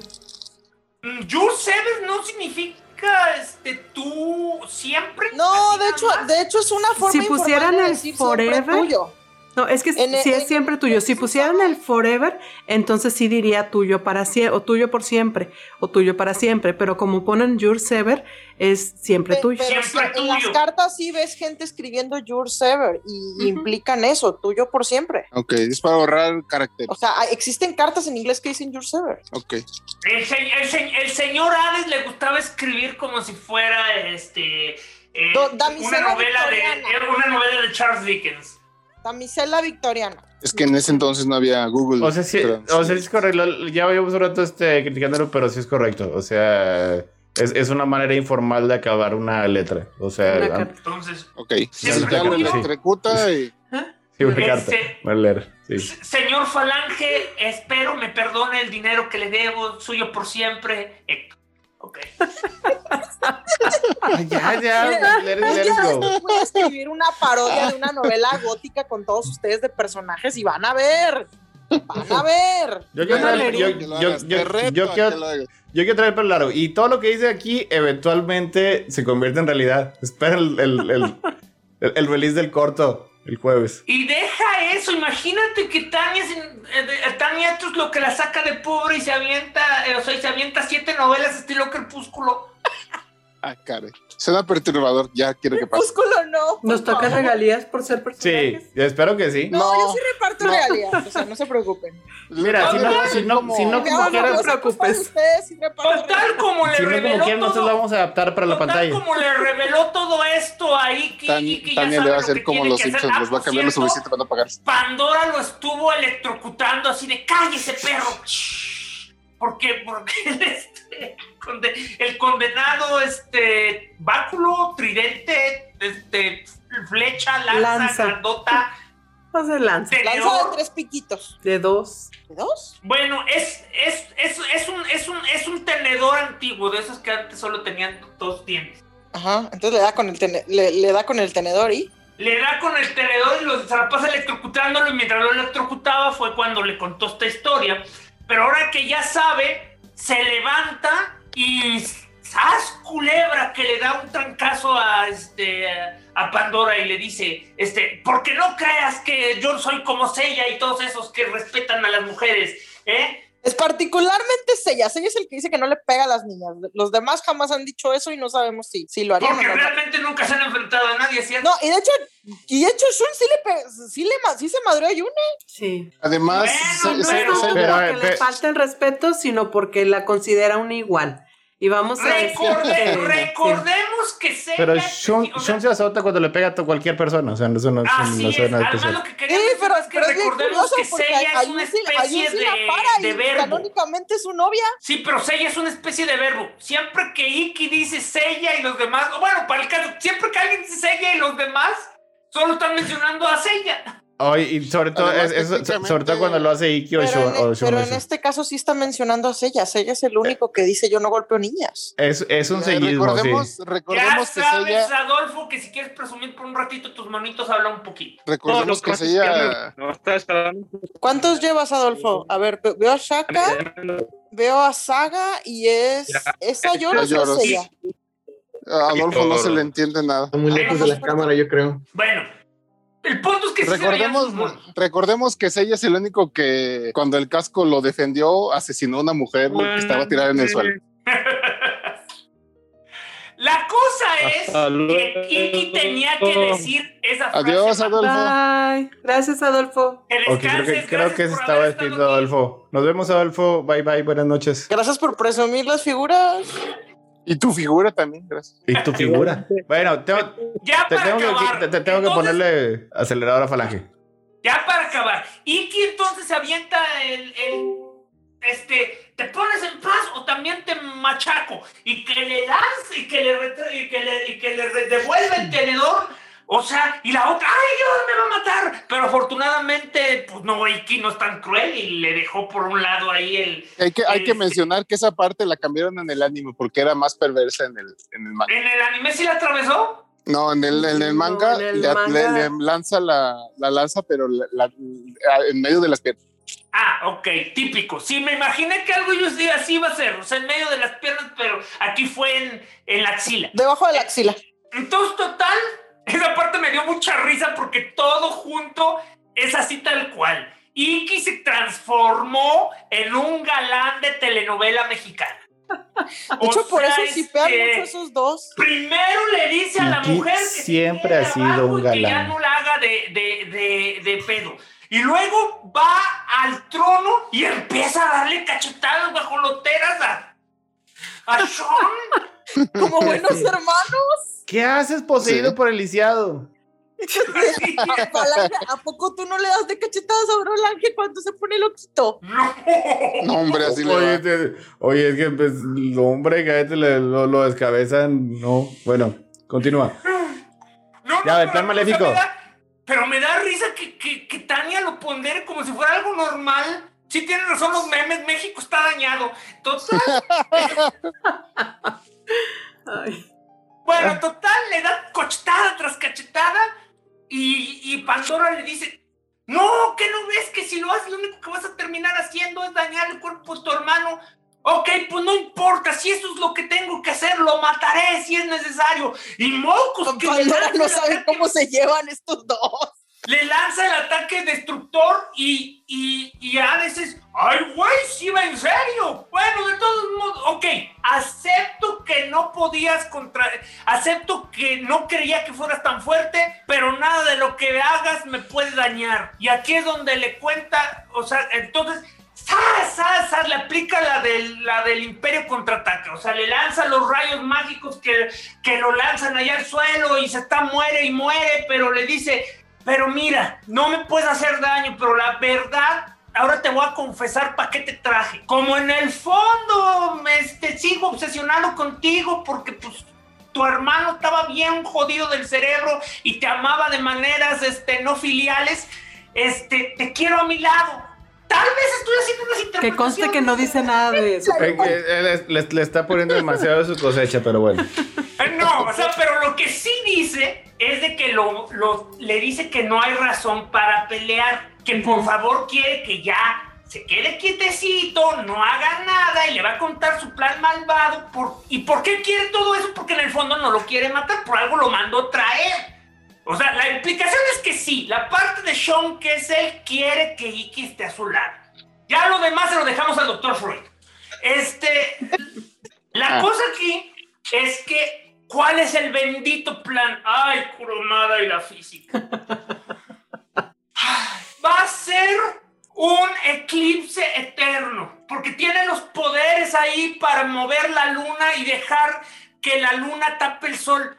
Mm, Jules Server no significa este, tú siempre. No, de hecho, más. de hecho es una forma Si pusieran de el decir siempre forever, tuyo. No, es que En el- si es siempre tuyo. Si pusieran el forever, entonces sí diría tuyo para siempre, o tuyo por siempre, o tuyo para siempre. Pero como ponen yours ever, es siempre Pe- tuyo. Pero Siempre sí, en las tuyo. cartas sí ves gente escribiendo yours ever y implican eso, tuyo por siempre. Ok, es para ahorrar carácter. O sea, existen cartas en inglés que dicen yours ever. Ok. El, se- el se- el señor Hades le gustaba escribir como si fuera este eh, novela victoriana. una novela de Charles Dickens. Damisela victoriana. Es que en ese entonces no había Google. O sea, sí, o sea, sí es correcto. Ya llevamos un rato este, criticándolo, pero sí es correcto. O sea, es, es una manera informal de acabar una letra. O sea, Una ah. Entonces, Ok, si Siempre ya lo electrocuta y sí, una Este-. Voy a leer. Sí. señor Falange, espero me perdone el dinero que le debo, suyo por siempre, Héctor. Ok. Ya, ya. Let it- it go. voy a escribir una parodia de una novela gótica con todos ustedes de personajes y van a ver. Van a ver. Yo quiero traer, yo, yo- quiero, yo quiero traer pelo largo. Y todo lo que dice aquí eventualmente se convierte en realidad. Espera el, el, el, el- el release del corto el jueves. Y deja eso, imagínate que Tania, eh, Tania esto es lo que la saca de pobre y se avienta, eh, o sea, y se avienta siete novelas estilo crepúsculo. Ah, caray. Suena perturbador. Ya quiero que pase. Crepúsculo no. por ¿Nos favor. regalías por ser Sí, personajes? espero que sí. No, No, yo sí reparto no. realidad, o sea, no se preocupen. Mira, si no, si no, si no como quieras, una cosa por ustedes reparto Total como le si no como reveló quieras, nosotros lo vamos a adaptar para la total pantalla. como le reveló todo esto a Iki, Tan- Iki ya sabe le va a hacer como los. Simpsons, Ah, los va a por cambiar lo suficiente para no pagar. Pandora lo estuvo electrocutando así de cállese perro. Porque, porque el, este, conde- el condenado, este, báculo, tridente, este, flecha, lanza, Lanza. grandota, No se lanza. Lanza de tenedor. tres piquitos. De dos. ¿De dos? Bueno, es, es, es, es, un, es, un, es un tenedor antiguo, de esos que antes solo tenían dos dientes. Ajá, entonces le da con el, le, le da con el tenedor y... Le da con el tenedor y lo, se la pasa electrocutándolo y mientras lo electrocutaba fue cuando le contó esta historia. Pero ahora que ya sabe, se levanta y ¡zas! culebra que le da un trancazo a, este, a Pandora y le dice, este, porque no creas que yo soy como Sella y todos esos que respetan a las mujeres, ¿eh? Es particularmente Sella. Sella es el que dice que no le pega a las niñas. Los demás jamás han dicho eso y no sabemos si, si lo harían Porque o no. realmente nunca se han enfrentado a nadie, ¿cierto? No, y de hecho, y de hecho Shun sí le, sí le sí se madreó a Yune. Sí. Además, Bueno, se- se- pero- se- Pero, porque le falta el respeto, sino porque la considera una igual. Y vamos a decir Recorde- que- recordemos que Sella... Pero o Shun, sea, se azota cuando le pega a cualquier persona. O sea, eso no es, Así no es, suena lo que quería Sí, decir pero, es que pero es bien recordemos que Sella es una especie sí de, de verbo. canónicamente es su novia. Sí, pero Sella es una especie de verbo. Siempre que Iki dice Sella y los demás, o bueno, para el caso, siempre que alguien dice Sella y los demás, solo están mencionando a Sella. Y sobre todo, Además, es- es- técnicamente- sobre todo cuando lo hace Iki o Pero, Shun. en, o Shun pero en este caso sí está mencionando a Sella. Sella es el único que dice yo no golpeo niñas. es, es un sellismo, recordemos, sí. Ya recordemos que sabes, Sella, Adolfo, que si quieres presumir por un ratito tus manitos, habla un poquito. recordemos que Sella, No. ¿Cuántos llevas, Adolfo? A ver, ve- veo a Shaka, veo a Saga y es. ¿Es Ayoros o Sella? a Adolfo no se le entiende nada. Está muy lejos de la cámara, yo creo. Bueno, el punto es que sí se Recordemos, recordemos que Sella es el único que cuando el casco lo defendió asesinó a una mujer que estaba tirada en el suelo. La cosa es que luego. Iki tenía que decir esa frase. Adiós, Adolfo. Bye. Gracias, Adolfo. Que Ok, creo que, creo que se estaba despidiendo. Adolfo. Nos vemos, Adolfo. Bye, bye. Buenas noches. Gracias por presumir las figuras. Y tu figura también, gracias. Y tu figura. Bueno, tengo, Ya te, para tengo, acabar. que, te- te tengo que ponerle acelerador a falange. Ya para acabar. Iki entonces se avienta el, el- Este. ¿Te pones en paz o también te machaco? Y que le lance y que le, y que le, y que le devuelve el tenedor. O sea, y la otra, ¡ay, Dios, me va a matar! Pero afortunadamente, pues no, Iki no es tan cruel y le dejó por un lado ahí el. Hay que, hay que mencionar que esa parte la cambiaron en el anime porque era más perversa en el, en el manga. ¿En el anime sí la atravesó? No, en el, en el No, manga, en el le, manga- le- le lanza la, la lanza, pero la- la- en medio de las piernas. Ah, ok, típico. Sí, me imaginé que algo yo sí, así iba a ser, o sea, en medio de las piernas, pero aquí fue en, en la axila. Debajo de la axila. Entonces, total, esa parte me dio mucha risa porque todo junto es así tal cual. Iki se transformó en un galán de telenovela mexicana. De hecho, O por sea, eso es shipean que mucho esos dos. Primero le dice a la Iki mujer que siempre ha sido un y que ya galán. no la haga de, de, de, de pedo. Y luego va al trono y empieza a darle cachetadas guajoloteras a, a Sean. Como buenos hermanos. ¿Qué haces poseído Sí. por el lisiado? ¿A poco tú no le das de cachetadas a Brolange cuando se pone loquito? No. No, hombre, así le Oye, te- oye, es que pues, el hombre que a veces le- lo, lo descabezan. No, bueno, continúa. No, Ya, no, el plan maléfico. me da- pero me da risa que, que, que Tania lo pondere como si fuera algo normal. Sí tienen razón los memes, México está dañado. Total, Ay. Bueno, total, le da cachetada tras cachetada y, y Pandora le dice, no, que no ves que si lo haces lo único que vas a terminar haciendo es dañar el cuerpo de tu hermano. Ok, pues no importa, si eso es lo que tengo que hacer, lo mataré si es necesario. Y mocos que Pandora no sabe cómo se llevan estos dos. Le lanza el ataque destructor y, y, y Hades es, ¡ay, güey, sí va en serio! Bueno, de todos modos, ok, acepto que no podías contra... Acepto que no creía que fueras tan fuerte, pero nada de lo que hagas me puede dañar. Y aquí es donde le cuenta, o sea, entonces... ¡Sas, sas, sas! Le aplica la del, la del Imperio contraataca. O sea, le lanza los rayos mágicos que, que lo lanzan allá al suelo y se está, muere y muere, pero le dice, pero mira, no me puedes hacer daño, pero la verdad, ahora te voy a confesar para qué te traje. Como en el fondo me este, sigo obsesionado contigo porque pues tu hermano estaba bien jodido del cerebro y te amaba de maneras este, no filiales, este, te quiero a mi lado. Tal vez estoy haciendo unas Que interpretaciones. conste que no dice nada de eso. Eh, que le, le está poniendo demasiado de su cosecha, pero bueno. No, o sea, pero lo que sí dice es de que lo, lo- le dice que no hay razón para pelear, que por favor quiere que ya se quede quietecito, no haga nada y le va a contar su plan malvado. Por, ¿Y por qué quiere todo eso? Porque en el fondo no lo quiere matar, por algo lo mandó traer. O sea, la implicación es que sí, la parte de Sean, que es él, quiere que Iki esté a su lado. Ya lo demás se lo dejamos al doctor Freud. Este, la Ah. cosa aquí es que, ¿cuál es el bendito plan? Ay, Kurumada y la física. Va a ser un eclipse eterno, porque tiene los poderes ahí para mover la luna y dejar que la luna tape el sol.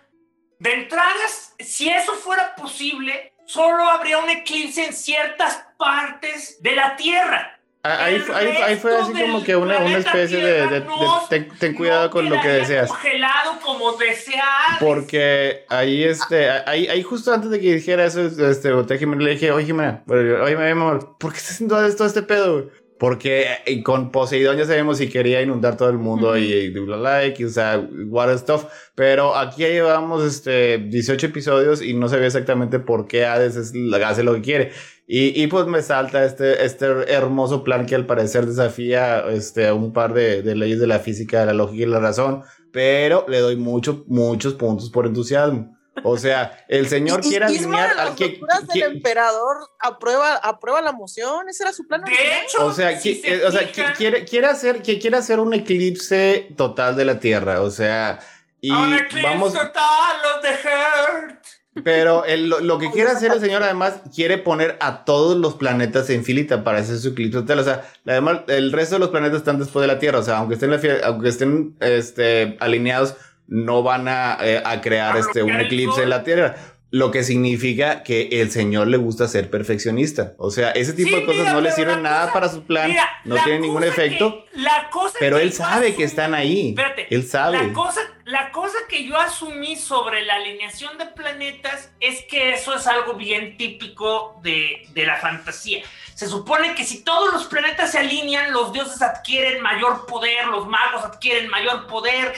De entradas, si eso fuera posible, solo habría un eclipse en ciertas partes de la Tierra. Ah, Ahí, ahí, ahí fue así como que una, una especie de, de- de- no- ten, ten cuidado con lo que deseas. Congelado como deseas. Porque ahí, este, ahí, ahí justo antes de que dijera eso, este, boté a Jimena, le dije, oye, Jimena, oye, mi amor, ¿por qué estás haciendo esto, este pedo? güey?" Porque eh, con Poseidón ya sabemos si quería inundar todo el mundo y, y bla, bla, bla, y, o sea, water stuff. Pero aquí ya llevamos, este, 18 episodios y no se ve exactamente por qué Hades es, hace lo que quiere. Y, y pues me salta este, este hermoso plan que al parecer desafía este, un par de, de leyes de la física, de la lógica y la razón, pero le doy mucho, muchos puntos por entusiasmo. O sea, el señor quiere alinear al las que... locuras que- del emperador aprueba, aprueba la moción. Ese era su plan. De hecho, o sea, si qui- se eh, o sea, quiere, quiere, hacer, que quiere hacer un eclipse total de la Tierra, o sea, y a un eclipse vamos, total, los de Hurt. Pero el- lo, lo que quiere hacer el señor además quiere poner a todos los planetas en filita para hacer su eclipse total, o sea, además el resto de los planetas están después de la Tierra, o sea, aunque estén, aunque estén este, alineados, no van a, eh, a crear A este, un eclipse en la Tierra. Lo que significa que el señor le gusta ser perfeccionista. O sea, ese tipo Sí, de cosas mira, no le sirven nada cosa- para su plan, Mira, no tiene ningún efecto. que- la cosa Pero él sabe que están ahí. Espérate, Él sabe. La cosa, la cosa que yo asumí sobre la alineación de planetas es que eso es algo bien típico de, de la fantasía. Se supone que si todos los planetas se alinean, los dioses adquieren mayor poder, los magos adquieren mayor poder,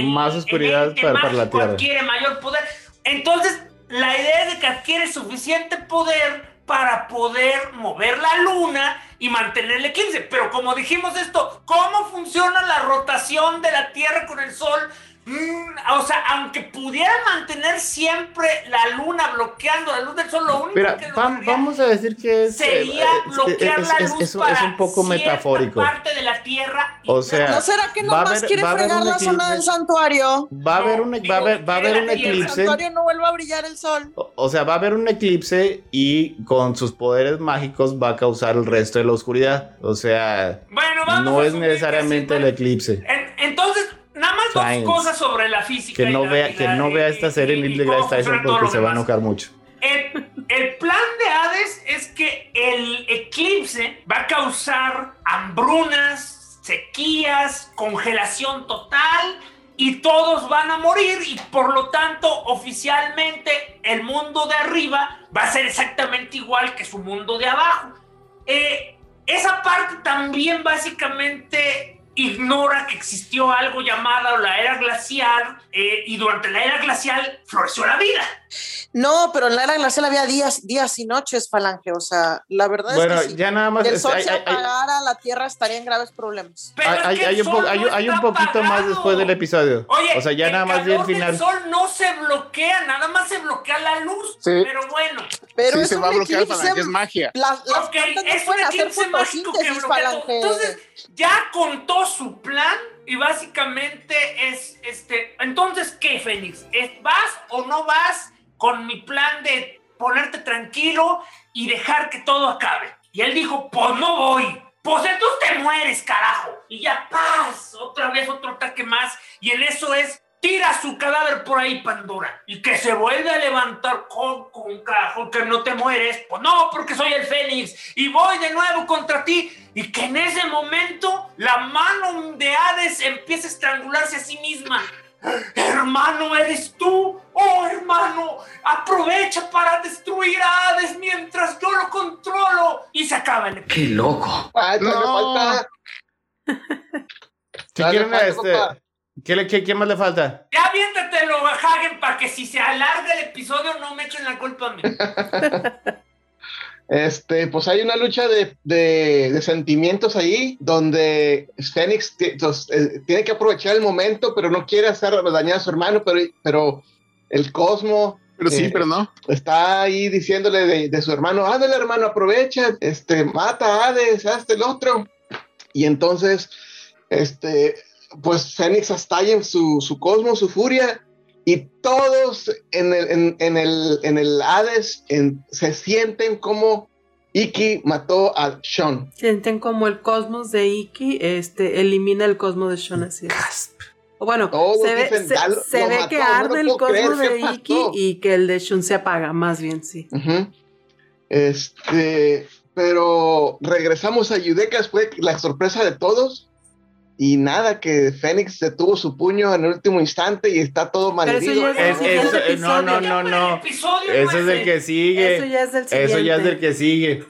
Más oscuridad el ente para- para la Tierra. adquiere mayor poder. Entonces, la idea es de que adquiere suficiente poder para poder mover la luna y mantener el eclipse. Pero como dijimos esto, ¿cómo funciona la rotación de la Tierra con el Sol? Mm, o sea, aunque pudiera mantener siempre la luna bloqueando la luz del sol, lo único Mira, que vamos a decir que es. sería eh, bloquear es- la es- luz es- es para un poco metafórico. parte de la Tierra. y O sea, ¿No será que nomás haber- quiere fregar la zona eclipse. del santuario? Va a haber un, va a haber, va a haber un Que el eclipse. santuario no vuelva a brillar el sol. O o sea, va a haber un eclipse y con sus poderes mágicos va a causar el resto de la oscuridad. O sea, Bueno, vamos no es necesariamente el bueno. eclipse. En- entonces, nada más Science. dos cosas sobre la física. Que y no la- vea, y que no vea esta serie Neil deGrasse Tyson porque se va a enojar mucho. El, el plan de Hades es que el eclipse va a causar hambrunas, sequías, congelación total y todos van a morir y por lo tanto oficialmente el mundo de arriba va a ser exactamente igual que su mundo de abajo. Eh, esa parte también básicamente ignora que existió algo llamado la era glacial eh, y durante la era glacial floreció la vida. No, pero en la era glacial había días, días y noches, Falange. O sea, la verdad Bueno, es que si ya nada más. el sol hay- se hay- hay- apagara, la Tierra estaría en graves problemas. Pero hay- es hay- que el hay un po- no poquito más después del episodio. Oye, o sea, ya el nada más el final. sol no se bloquea, nada más se bloquea la luz. Sí. Pero bueno, Pero sí, es se un va a bloquear eclipse. Falange, es magia. Las, las ok, plantas no es un pueden hacer eclipse mágico que fotosíntesis. Falange. Entonces, ya contó su plan y básicamente es este. Entonces, ¿qué, Fénix? ¿Es- ¿Vas o no vas con mi plan de ponerte tranquilo y dejar que todo acabe? Y él dijo, pues no voy. Pues entonces te mueres, carajo. Y ya paz, otra vez otro ataque más. Y en eso es, tira su cadáver por ahí, Pandora. Y que se vuelve a levantar con, con carajo, que no te mueres. Pues no, porque soy el Fénix. Y voy de nuevo contra ti. Y que en ese momento la mano de Hades empieza a estrangularse a sí misma. Hermano, eres tú. Oh, hermano, aprovecha para destruir a Hades mientras yo lo controlo. Y se acaba el episodio. ¡Qué loco! No. falta. Dale, quieren, falta, este. ¿qué, le- qué- qué más le falta? Ya aviéntatelo, Hagen, para que si se alarga el episodio no me echen la culpa a mí. Este, pues hay una lucha de, de- de sentimientos ahí, donde Fénix pues, eh, tiene que aprovechar el momento, pero no quiere hacer dañar a su hermano, pero, pero el Cosmo Pero sí, Eh, pero no. está ahí diciéndole de, de su hermano, ándale hermano, aprovecha, este, mata a Hades, hazte el otro. Y entonces, este, pues Fénix estalla en su, su cosmos, su furia, y todos en el, en, en el, en el Hades en- se sienten como Iki mató a Sean. Sienten como el cosmos de Iki este, elimina el cosmos de Sean así es. O bueno, Todos se ve, dicen, se- "Ya lo- se lo ve mató, que no arde el cosmos ¿qué de pasó?" Iki y que el de Shun se apaga, más bien, sí. Este, pero regresamos a Yudeca fue la sorpresa de todos. Y nada, que Fénix detuvo su puño en el último instante y está todo malherido. ya Es- el siguiente eso- eh, no, no, no, no. Ese es el que sigue. Eso ya es del siguiente. Eso ya es del que sigue.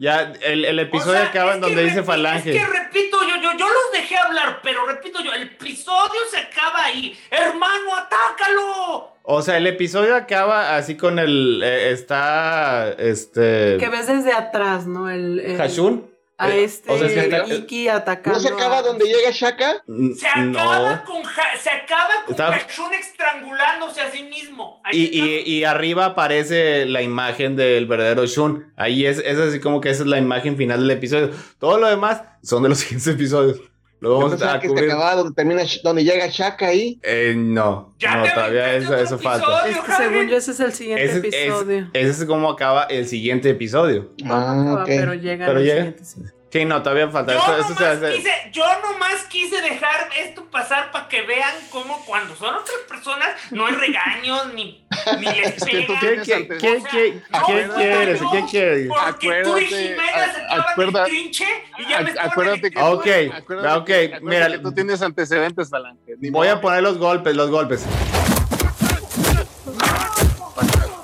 Ya, el, el episodio O sea, acaba en donde dice falange. Es que repito, yo, yo, yo los dejé hablar, pero repito yo, el episodio se acaba ahí. Hermano, atácalo. O sea, el episodio acaba así con el. eh, está. Este. Que ves desde atrás, ¿no? El, el- Hashun. A Eh, este o sea, es que está- Iki atacando. ¿No se acaba a- donde llega Shaka? Mm, Se acaba No. con Ja- se acaba con Hashun estrangulándose a sí mismo. Y, y, y arriba aparece la imagen del verdadero Shun. Ahí es, es así como que esa es la imagen final del episodio. Todo lo demás son de los siguientes episodios. Lo vamos a que se cubrir. acababa donde termina, donde llega Shaka ahí. Eh, no, Ya no, todavía eso, eso falta. episodio. Es que según yo ese es el siguiente Ese, es- episodio. ese es como acaba el siguiente episodio. Ah, Ah, ok. Pero llega Pero el llega. siguiente, sí. Sí, no, todavía falta. Yo, Esto, esto se nomás hace- quise, yo nomás quise dejar esto pasar para que vean cómo cuando son otras personas no hay regaños ni, ni les pegan. ¿Qué, tienes qué, antes- qué, O sea, qué, no, qué no, quieres? ¿Qué quieres? Porque tú y Acuérdate, Jimena se acuerda- en trinche y ya me acuérdate que, ok, acuérdate ok, acuérdate mira, que tú tienes antecedentes, Falange. Voy a modo. poner los golpes, los golpes.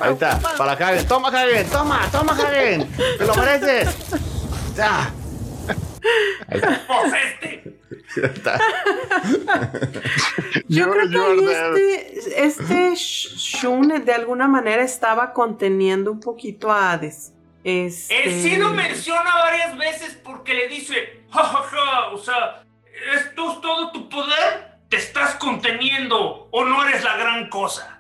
Ahí está, para Hagen. Toma, Hagen, toma, toma, Hagen. Te lo mereces. Ya. Pues este. Ya está. Yo creo que ahí este, este Sh- Shun de alguna manera estaba conteniendo un poquito a Hades. Este... Él sí lo menciona varias veces porque le dice, jajaja, o sea, esto es todo tu poder, te estás conteniendo o no eres la gran cosa.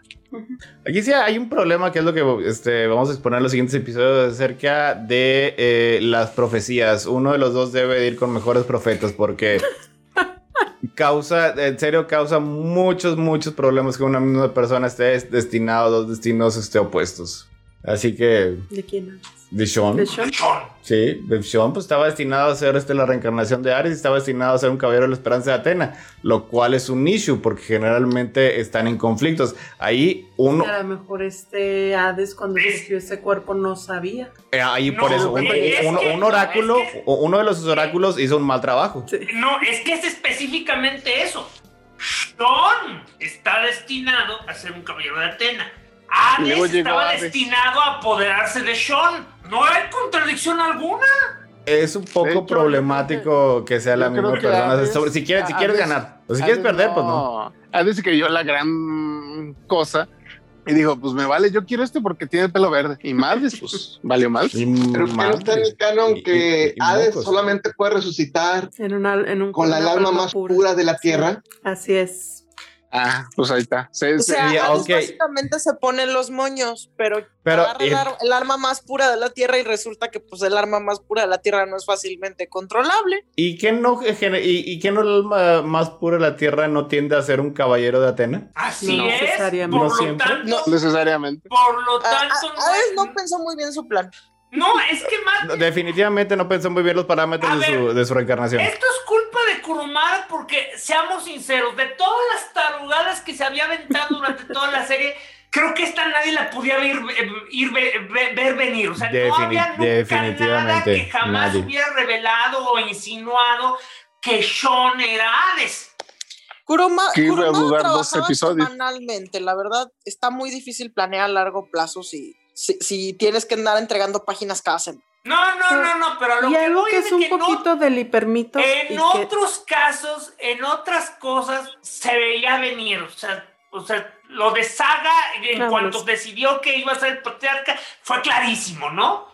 Aquí sí hay un problema que es lo que este, vamos a exponer en los siguientes episodios acerca de eh, las profecías. Uno de los dos debe ir con mejores profetas porque causa, en serio, causa muchos, muchos problemas que una misma persona esté destinado a dos destinos este, opuestos. Así que... ¿De quién hablas? De Sean. ¿De Sean? Sí, de Sean pues estaba destinado a ser este, la reencarnación de Ares y estaba destinado a ser un caballero de la esperanza de Atena, lo cual es un issue porque generalmente están en conflictos. Ahí uno... A lo mejor este Hades cuando surgió ese cuerpo no sabía. eh, ahí por eso, un, es oráculo, no, es que- o- uno de los oráculos hizo un mal trabajo. No, es que es específicamente eso. Sean está destinado a ser un caballero de Atena. Llegó estaba Hades. destinado a apoderarse de Sean. No hay contradicción alguna. Es un poco hecho, problemático que sea la misma persona. Sobre- si quieres, si quieres Hades- ganar, o si quieres perder, pues no. Hades creyó la gran cosa y dijo, pues me vale, yo quiero este porque tiene el pelo verde. Y Madres, pues valió mal. Pero que no está en el canon Y- que y- y Hades mocos. solamente puede resucitar En, una, en un con la alma más pura de la tierra. Así es. Ah, pues ahí está. Se- O se- sea, Y, Hades ok. básicamente se ponen los moños, pero, Pero, agarra el, ar- el arma más pura de la tierra y resulta que pues el arma más pura de la tierra no es fácilmente controlable. ¿Y quién no, y, y quién no el alma más pura de la tierra no tiende a ser un caballero de Atena? Así No es. necesariamente. Por No lo siempre. tanto, no necesariamente. por lo A- a- tanto, no, Hades es- no pensó muy bien su plan. No, es que más Definitivamente no pensó muy bien los parámetros de su, de su reencarnación. Esto es culpa de Kurumada porque, seamos sinceros, de todas las tarugadas que se había aventado durante toda la serie, creo que esta nadie la podía ver, eh, ir, ve- ve- ver venir. O sea, no había nunca nada que jamás nadie. hubiera revelado o insinuado que Sean era Hades. Kuruma, Que iba a Kurumada durar dos trabajaba episodios. semanalmente. La verdad, está muy difícil planear a largo plazo si, si, si tienes que andar entregando páginas cada semana. No, no, no, no, pero a lo Y que algo voy que es es de un que no- poquito del hipermito. y En que- otros casos, en otras cosas, se veía venir. O sea, o sea lo de Saga, en cuanto decidió que iba a ser el patriarca, fue clarísimo, ¿no?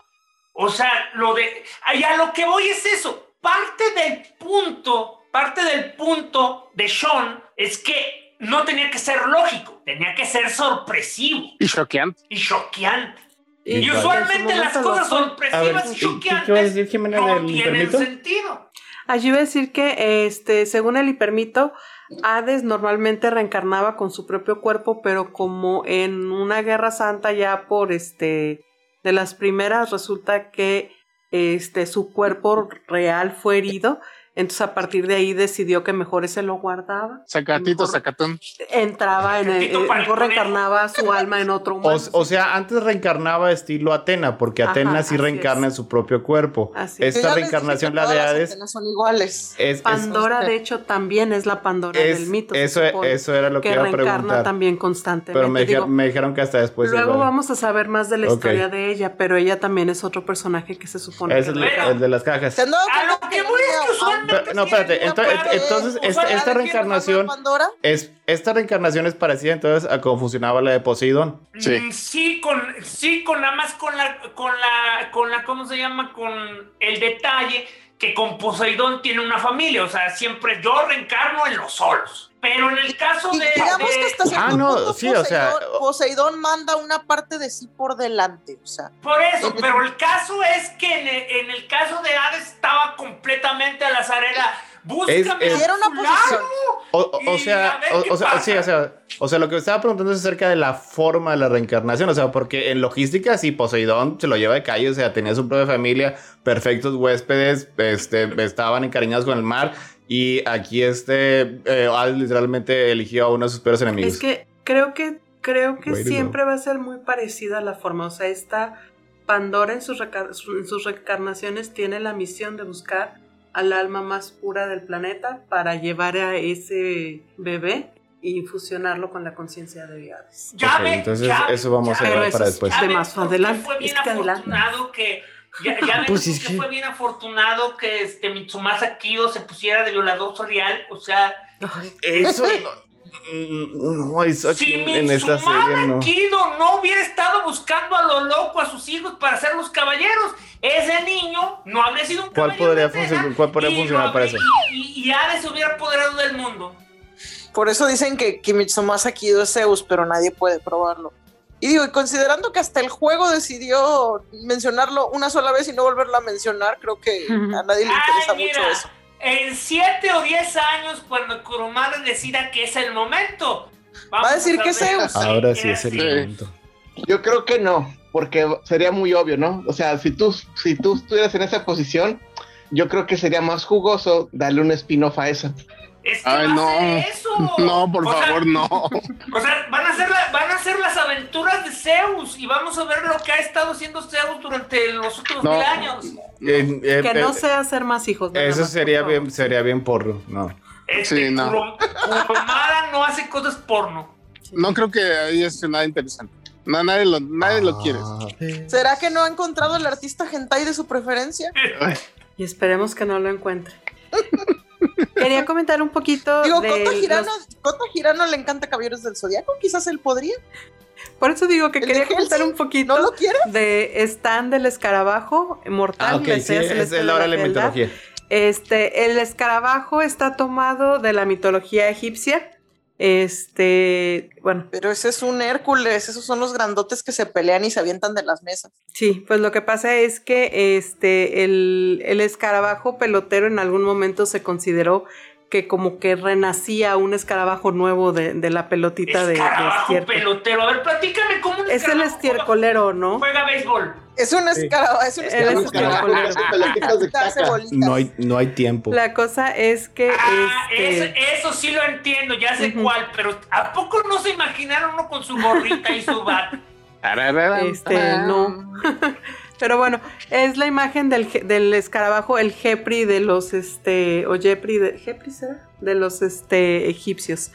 O sea, lo de. Y a lo que voy es eso. Parte del punto, parte del punto de Sean es que no tenía que ser lógico, tenía que ser sorpresivo Y choqueante. y choqueante. y Y en su usualmente las cosas sorpresivas y ¿qué- ¿qué, choqueantes decir, Jimena, no tienen permito? sentido. Allí iba a decir que, este, según el hipermito, Hades normalmente reencarnaba con su propio cuerpo, pero como en una guerra santa ya por este de las primeras resulta que este su cuerpo real fue herido, entonces a partir de ahí decidió que mejor ese lo guardaba. Sacatito, sacatón. Entraba en el, eh, mejor reencarnaba su alma en otro humano. O, o sea, antes reencarnaba estilo Atena, porque Ajá, Atena sí reencarna es. en su propio cuerpo. Así es. Esta reencarnación, que la de Hades, son iguales. es, es- Pandora, de hecho, también es la Pandora es- del mito. eso, supone, eso era lo que, que iba a reencarna preguntar. también constantemente. Pero me, Digo, me dijeron que hasta después. Luego vamos a saber más de la historia de ella, pero ella también es otro personaje que se supone Es que el, el de las cajas. ¿Se han dado A cuenta lo que voy es que Pero- no, espérate, entonces, esta- reencarnación- Pandora? Es, esta reencarnación es parecida entonces a cómo funcionaba la de Poseidón. Sí. Mm, Sí, con, sí, con nada más con la, con la, con la, ¿cómo se llama? Con el detalle que con Poseidón tiene una familia, o sea, siempre yo reencarno en los solos. Pero en el caso Y de, digamos de- que hasta cierto Ah, no, punto sí, o sea, Poseidón, Poseidón manda una parte de sí por delante, o sea, por eso, pero el caso es que en el, en el caso de Hades estaba completamente al azar, era búscame Es- es- a Era una posición. O, sea, a o, sea, sí, o sea, o sea, lo que me estaba preguntando es acerca de la forma de la reencarnación, o sea, porque en logística sí, Poseidón se lo lleva de calle, o sea, tenía su propia familia, perfectos huéspedes, este, estaban encariñados con el mar, y aquí este, eh, Hades literalmente eligió a uno de sus peores enemigos. Es que creo que creo que Way siempre va a ser muy parecida a la forma. O sea, esta Pandora en sus, en sus reencarnaciones tiene la misión de buscar al alma más pura del planeta para llevar a ese bebé y fusionarlo con la conciencia de Hades. Ya Ok, ve- entonces ya- eso vamos a ya ve- eso para es- después. de más adelante, Fue bien es que adelante. afortunado que. Ya, ya ves Pues es que- fue bien afortunado que este Mitsumasa Kido se pusiera de violador serial. O sea, Eso no, no hizo aquí si en, en esta serie, no. Kido no hubiera estado buscando a lo loco a sus hijos para ser los caballeros, ese niño no habría sido un ¿Cuál caballero podría funcionar- cuál podría y funcionar no para eso? Y, y, y Hades se hubiera apoderado del mundo. Por eso dicen que, que Mitsumasa Kido es Zeus, pero nadie puede probarlo. Y digo, y considerando que hasta el juego decidió mencionarlo una sola vez y no volverlo a mencionar, creo que a nadie le interesa Ay, mucho mira, eso. En 7 o 10 años, cuando Kurumada decida que es el momento, vamos Va a decir que es ver Zeus. Ahora sí es el momento. Yo creo que no, porque sería muy obvio, ¿no? O sea, si tú, si tú estuvieras en esa posición, yo creo que sería más jugoso darle un spin-off a esa. Es que Ay, va no. eso. No, por O sea, favor, no. O sea, van a, ser la- van a ser las aventuras de Zeus y vamos a ver lo que ha estado haciendo Zeus durante los últimos No. mil años. Eh, eh, Que no eh, sea hacer más hijos. Eso más, sería bien, sería bien porro, no. Este, Sí, no. Kurumada no hace cosas porno. No creo que ahí es nada interesante. No, nadie lo, nadie lo quiere. Ah, ¿Será que no ha encontrado el artista hentai de su preferencia? Y esperemos que no lo encuentre. Quería comentar un poquito Digo, de Kota Girano, los- Girano le encanta Caballeros del Zodiaco, quizás él podría. Por eso digo que ¿El quería comentar un poquito ¿No lo de Stan del escarabajo mortal. Ah, ok, la sí, es, es de la hora de la fealdad. mitología. Este, el escarabajo está tomado de la mitología egipcia. Este, bueno, Pero ese es un Hércules, esos son los grandotes que se pelean y se avientan de las mesas. sí, pues lo que pasa es que este, el, el escarabajo pelotero en algún momento se consideró que como que renacía un escarabajo nuevo de, de la pelotita de, de Escarabajo estiércol. pelotero. A ver, platícame cómo un Es el escarabajo estiercolero, ¿no? juega béisbol. Es un escarabajo, es un escarabajo. es escarabajo. De. No hay, no hay tiempo. La cosa es que Ah, este, eso, eso sí lo entiendo, ya sé cuál, pero ¿a poco no se imaginaron uno con su gorrita y su bat? Este, no. Pero bueno, es la imagen del, del escarabajo, el Jepri de los, este, o Jepri de, ¿Jepri será? De los, este, egipcios.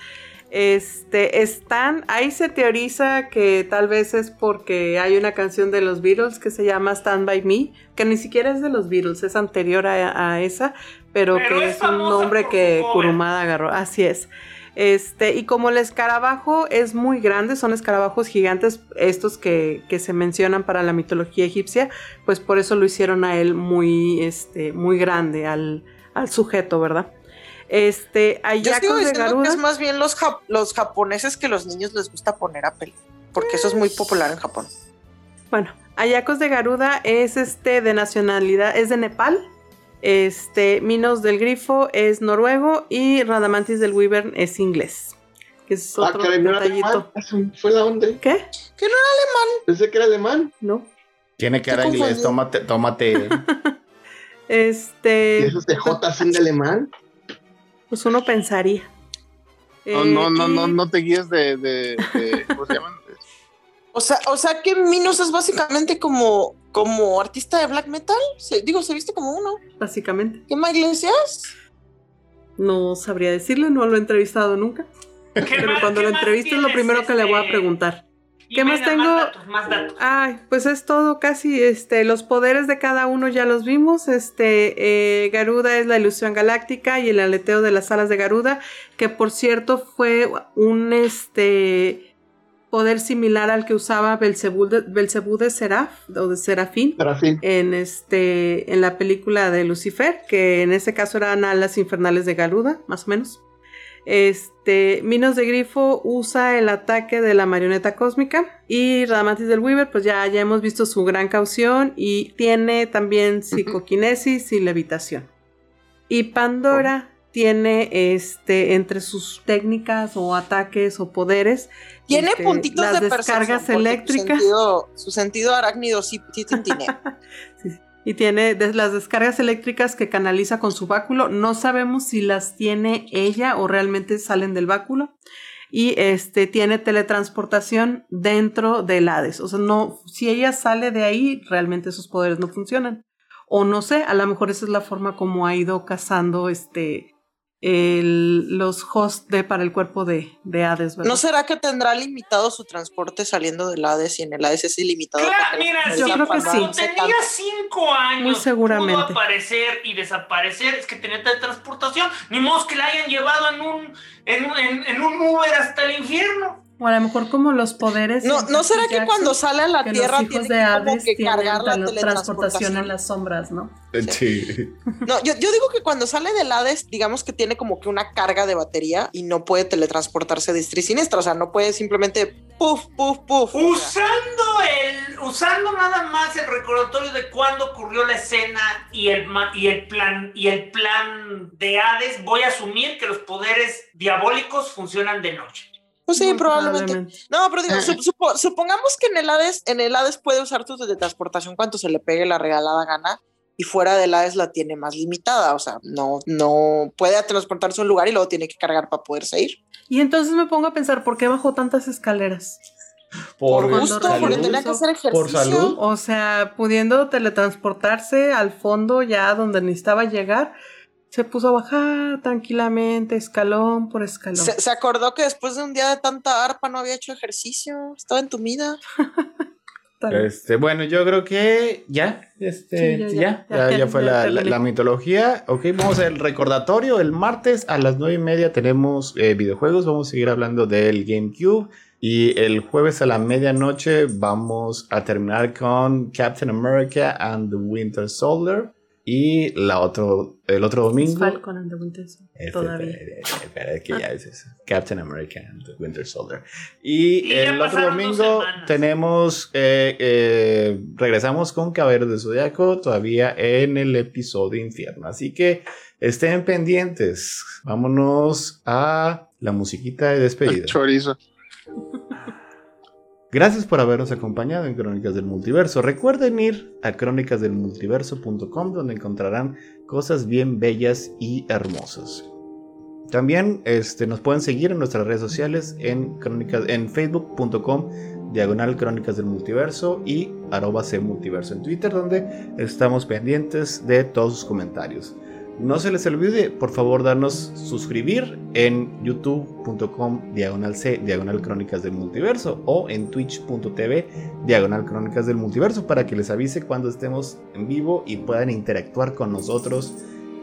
Este, están, ahí se teoriza que tal vez es porque hay una canción de los Beatles que se llama Stand By Me, que ni siquiera es de los Beatles, es anterior a, a esa, pero, Pero que es es un nombre que. Kurumada agarró, así es. Este, y como el escarabajo es muy grande, son escarabajos gigantes, estos que, que se mencionan para la mitología egipcia, pues por eso lo hicieron a él muy, este, muy grande, al, al sujeto, ¿verdad? Este, Yo sigo de diciendo que Garuda. es más bien los, los japoneses que los niños les gusta poner a peli, porque eso es muy popular en Japón. Bueno, Ayacos de Garuda es este de nacionalidad, es de Nepal. Este, Minos del Grifo es noruego y Radamantis del Wyvern es inglés. Que es Ah, otro caray, no era detallito. alemán. Fue la onda. ¿Qué? Pensé que era alemán. No. Tiene que dar inglés, tómate, tómate. ¿Y Este, esos de J son de alemán? pues uno pensaría. No, Eh, no, no, y- no, no te guíes de, de, de- ¿cómo se llaman? O sea, o sea que Minos es básicamente como, como artista de black metal. Se- digo, se viste como uno. Básicamente. ¿Qué más Iglesias? No sabría decirle, no lo he entrevistado nunca. ¿Qué Pero más- cuando lo entreviste es lo primero que le voy a este? preguntar. ¿Qué más tengo? Más datos, más datos. Ay, pues es todo casi, este, los poderes de cada uno ya los vimos, este, eh, Garuda es la ilusión galáctica y el aleteo de las alas de Garuda, que por cierto fue un, este, poder similar al que usaba Belcebú de, de Seraf, o de Serafín, en este, en la película de Lucifer, que en ese caso eran alas infernales de Garuda, más o menos. Este, Minos de Grifo usa el ataque de la marioneta cósmica y Radamantis del Weaver, pues ya, ya hemos visto su gran caución y tiene también psicoquinesis y levitación. Y Pandora tiene este entre sus técnicas o ataques o poderes Tiene este, puntitos las de descargas eléctricas. Su sentido, su sentido arácnido sí, sí tintinea. Y tiene des- las descargas eléctricas que canaliza con su báculo. No sabemos si las tiene ella o realmente salen del báculo. Y este tiene teletransportación dentro del Hades. O sea, no, si ella sale de ahí, realmente esos poderes no funcionan. O no sé, a lo mejor esa es la forma como ha ido cazando este el- los hosts de, para el cuerpo de, de Hades, ¿verdad? ¿No será que tendrá limitado su transporte saliendo del Hades y en el Hades es ilimitado? Claro, mira, si Yo creo que sí. tenía cinco años, Muy seguramente. pudo aparecer y desaparecer, es que tenía teletransportación, ni modo que la hayan llevado en un, en un, en, en un Uber hasta el infierno. O a lo mejor como los poderes. No, ¿no será que cuando sale a la que Tierra los hijos tiene de que Hades cargar la tele- transportación teletransportación? en las sombras, ¿no? Sí. No, yo, yo digo que cuando sale del Hades, digamos que tiene como que una carga de batería y no puede teletransportarse de y siniestra. O sea, no puede simplemente puff. O sea, Usando el, usando nada más el recordatorio de cuándo ocurrió la escena y el ma- y el plan y el plan de Hades, voy a asumir que los poderes diabólicos funcionan de noche. Pues sí, probablemente. No, pero digo, sup- supo- supongamos que en el Hades, en el Hades puede usar tu teletransportación cuando se le pegue la regalada gana y fuera del Hades la tiene más limitada. O sea, no, no puede transportarse a un lugar y luego tiene que cargar para poderse ir. Y entonces me pongo a pensar, ¿por qué bajó tantas escaleras? Por, gusto, salud. porque tenía que hacer ejercicio. Por salud. O sea, pudiendo teletransportarse al fondo ya donde necesitaba llegar, se puso a bajar tranquilamente, escalón por escalón. Se, se acordó que después de un día de tanta arpa no había hecho ejercicio, estaba entumida. Este, bueno, yo creo que ya, este, Sí, ya, ya, ya, ya, ya, ya fue ya la, la mitología. Ok, vamos al recordatorio. El martes a las nueve y media tenemos eh, videojuegos. Vamos a seguir hablando del GameCube. Y el jueves a la medianoche vamos a terminar con Captain America and the Winter Soldier. Y la otro, el otro Es domingo. Falcon and the Winter Soldier, Este, todavía. espera, espera, es que ya es eso. Captain America and the Winter Soldier. Y, Y el otro domingo tenemos, eh, eh, regresamos con Caballeros de Zodiaco todavía en el episodio Infierno. Así que estén pendientes. Vámonos a la musiquita de despedida. Chorizo. Gracias por habernos acompañado en Crónicas del Multiverso. Recuerden ir a crónicasdelmultiverso.com donde encontrarán cosas bien bellas y hermosas. También este, nos pueden seguir en nuestras redes sociales en, crónicas, en facebook.com diagonal crónicas del multiverso y arroba en Twitter donde estamos pendientes de todos sus comentarios. No se les olvide, por favor, darnos suscribir en youtube.com diagonal C diagonal crónicas del multiverso o en twitch.tv diagonal crónicas del multiverso para que les avise cuando estemos en vivo y puedan interactuar con nosotros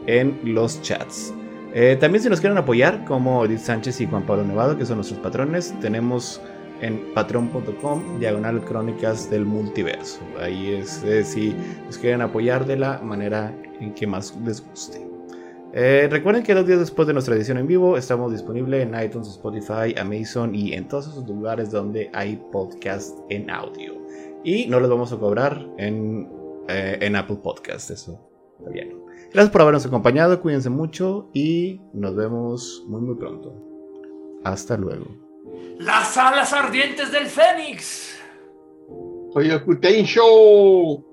en los chats. Eh, también si nos quieren apoyar, como Edith Sánchez y Juan Pablo Nevado, que son nuestros patrones, tenemos en patreon.com diagonal crónicas del multiverso. Ahí es si nos quieren apoyar de la manera en que más les guste. Eh, recuerden que dos días después de nuestra edición en vivo estamos disponibles en iTunes, Spotify, Amazon y en todos esos lugares donde hay podcast en audio. Y no les vamos a cobrar en, eh, en Apple Podcast, eso está bien. Gracias por habernos acompañado, cuídense mucho y nos vemos muy muy pronto. Hasta luego. Las alas ardientes del Fénix. Oye, Kutein Show.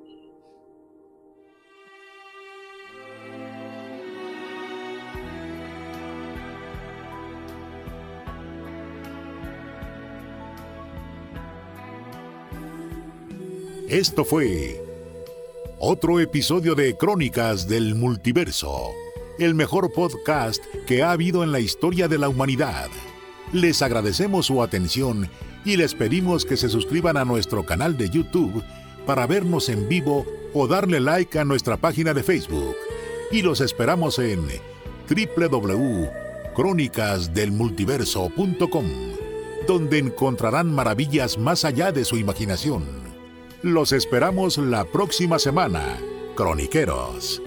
Esto fue otro episodio de Crónicas del Multiverso, el mejor podcast que ha habido en la historia de la humanidad. Les agradecemos su atención y les pedimos que se suscriban a nuestro canal de YouTube para vernos en vivo o darle like a nuestra página de Facebook. Y los esperamos en www.crónicasdelmultiverso.com, donde encontrarán maravillas más allá de su imaginación. Los esperamos la próxima semana, croniqueros.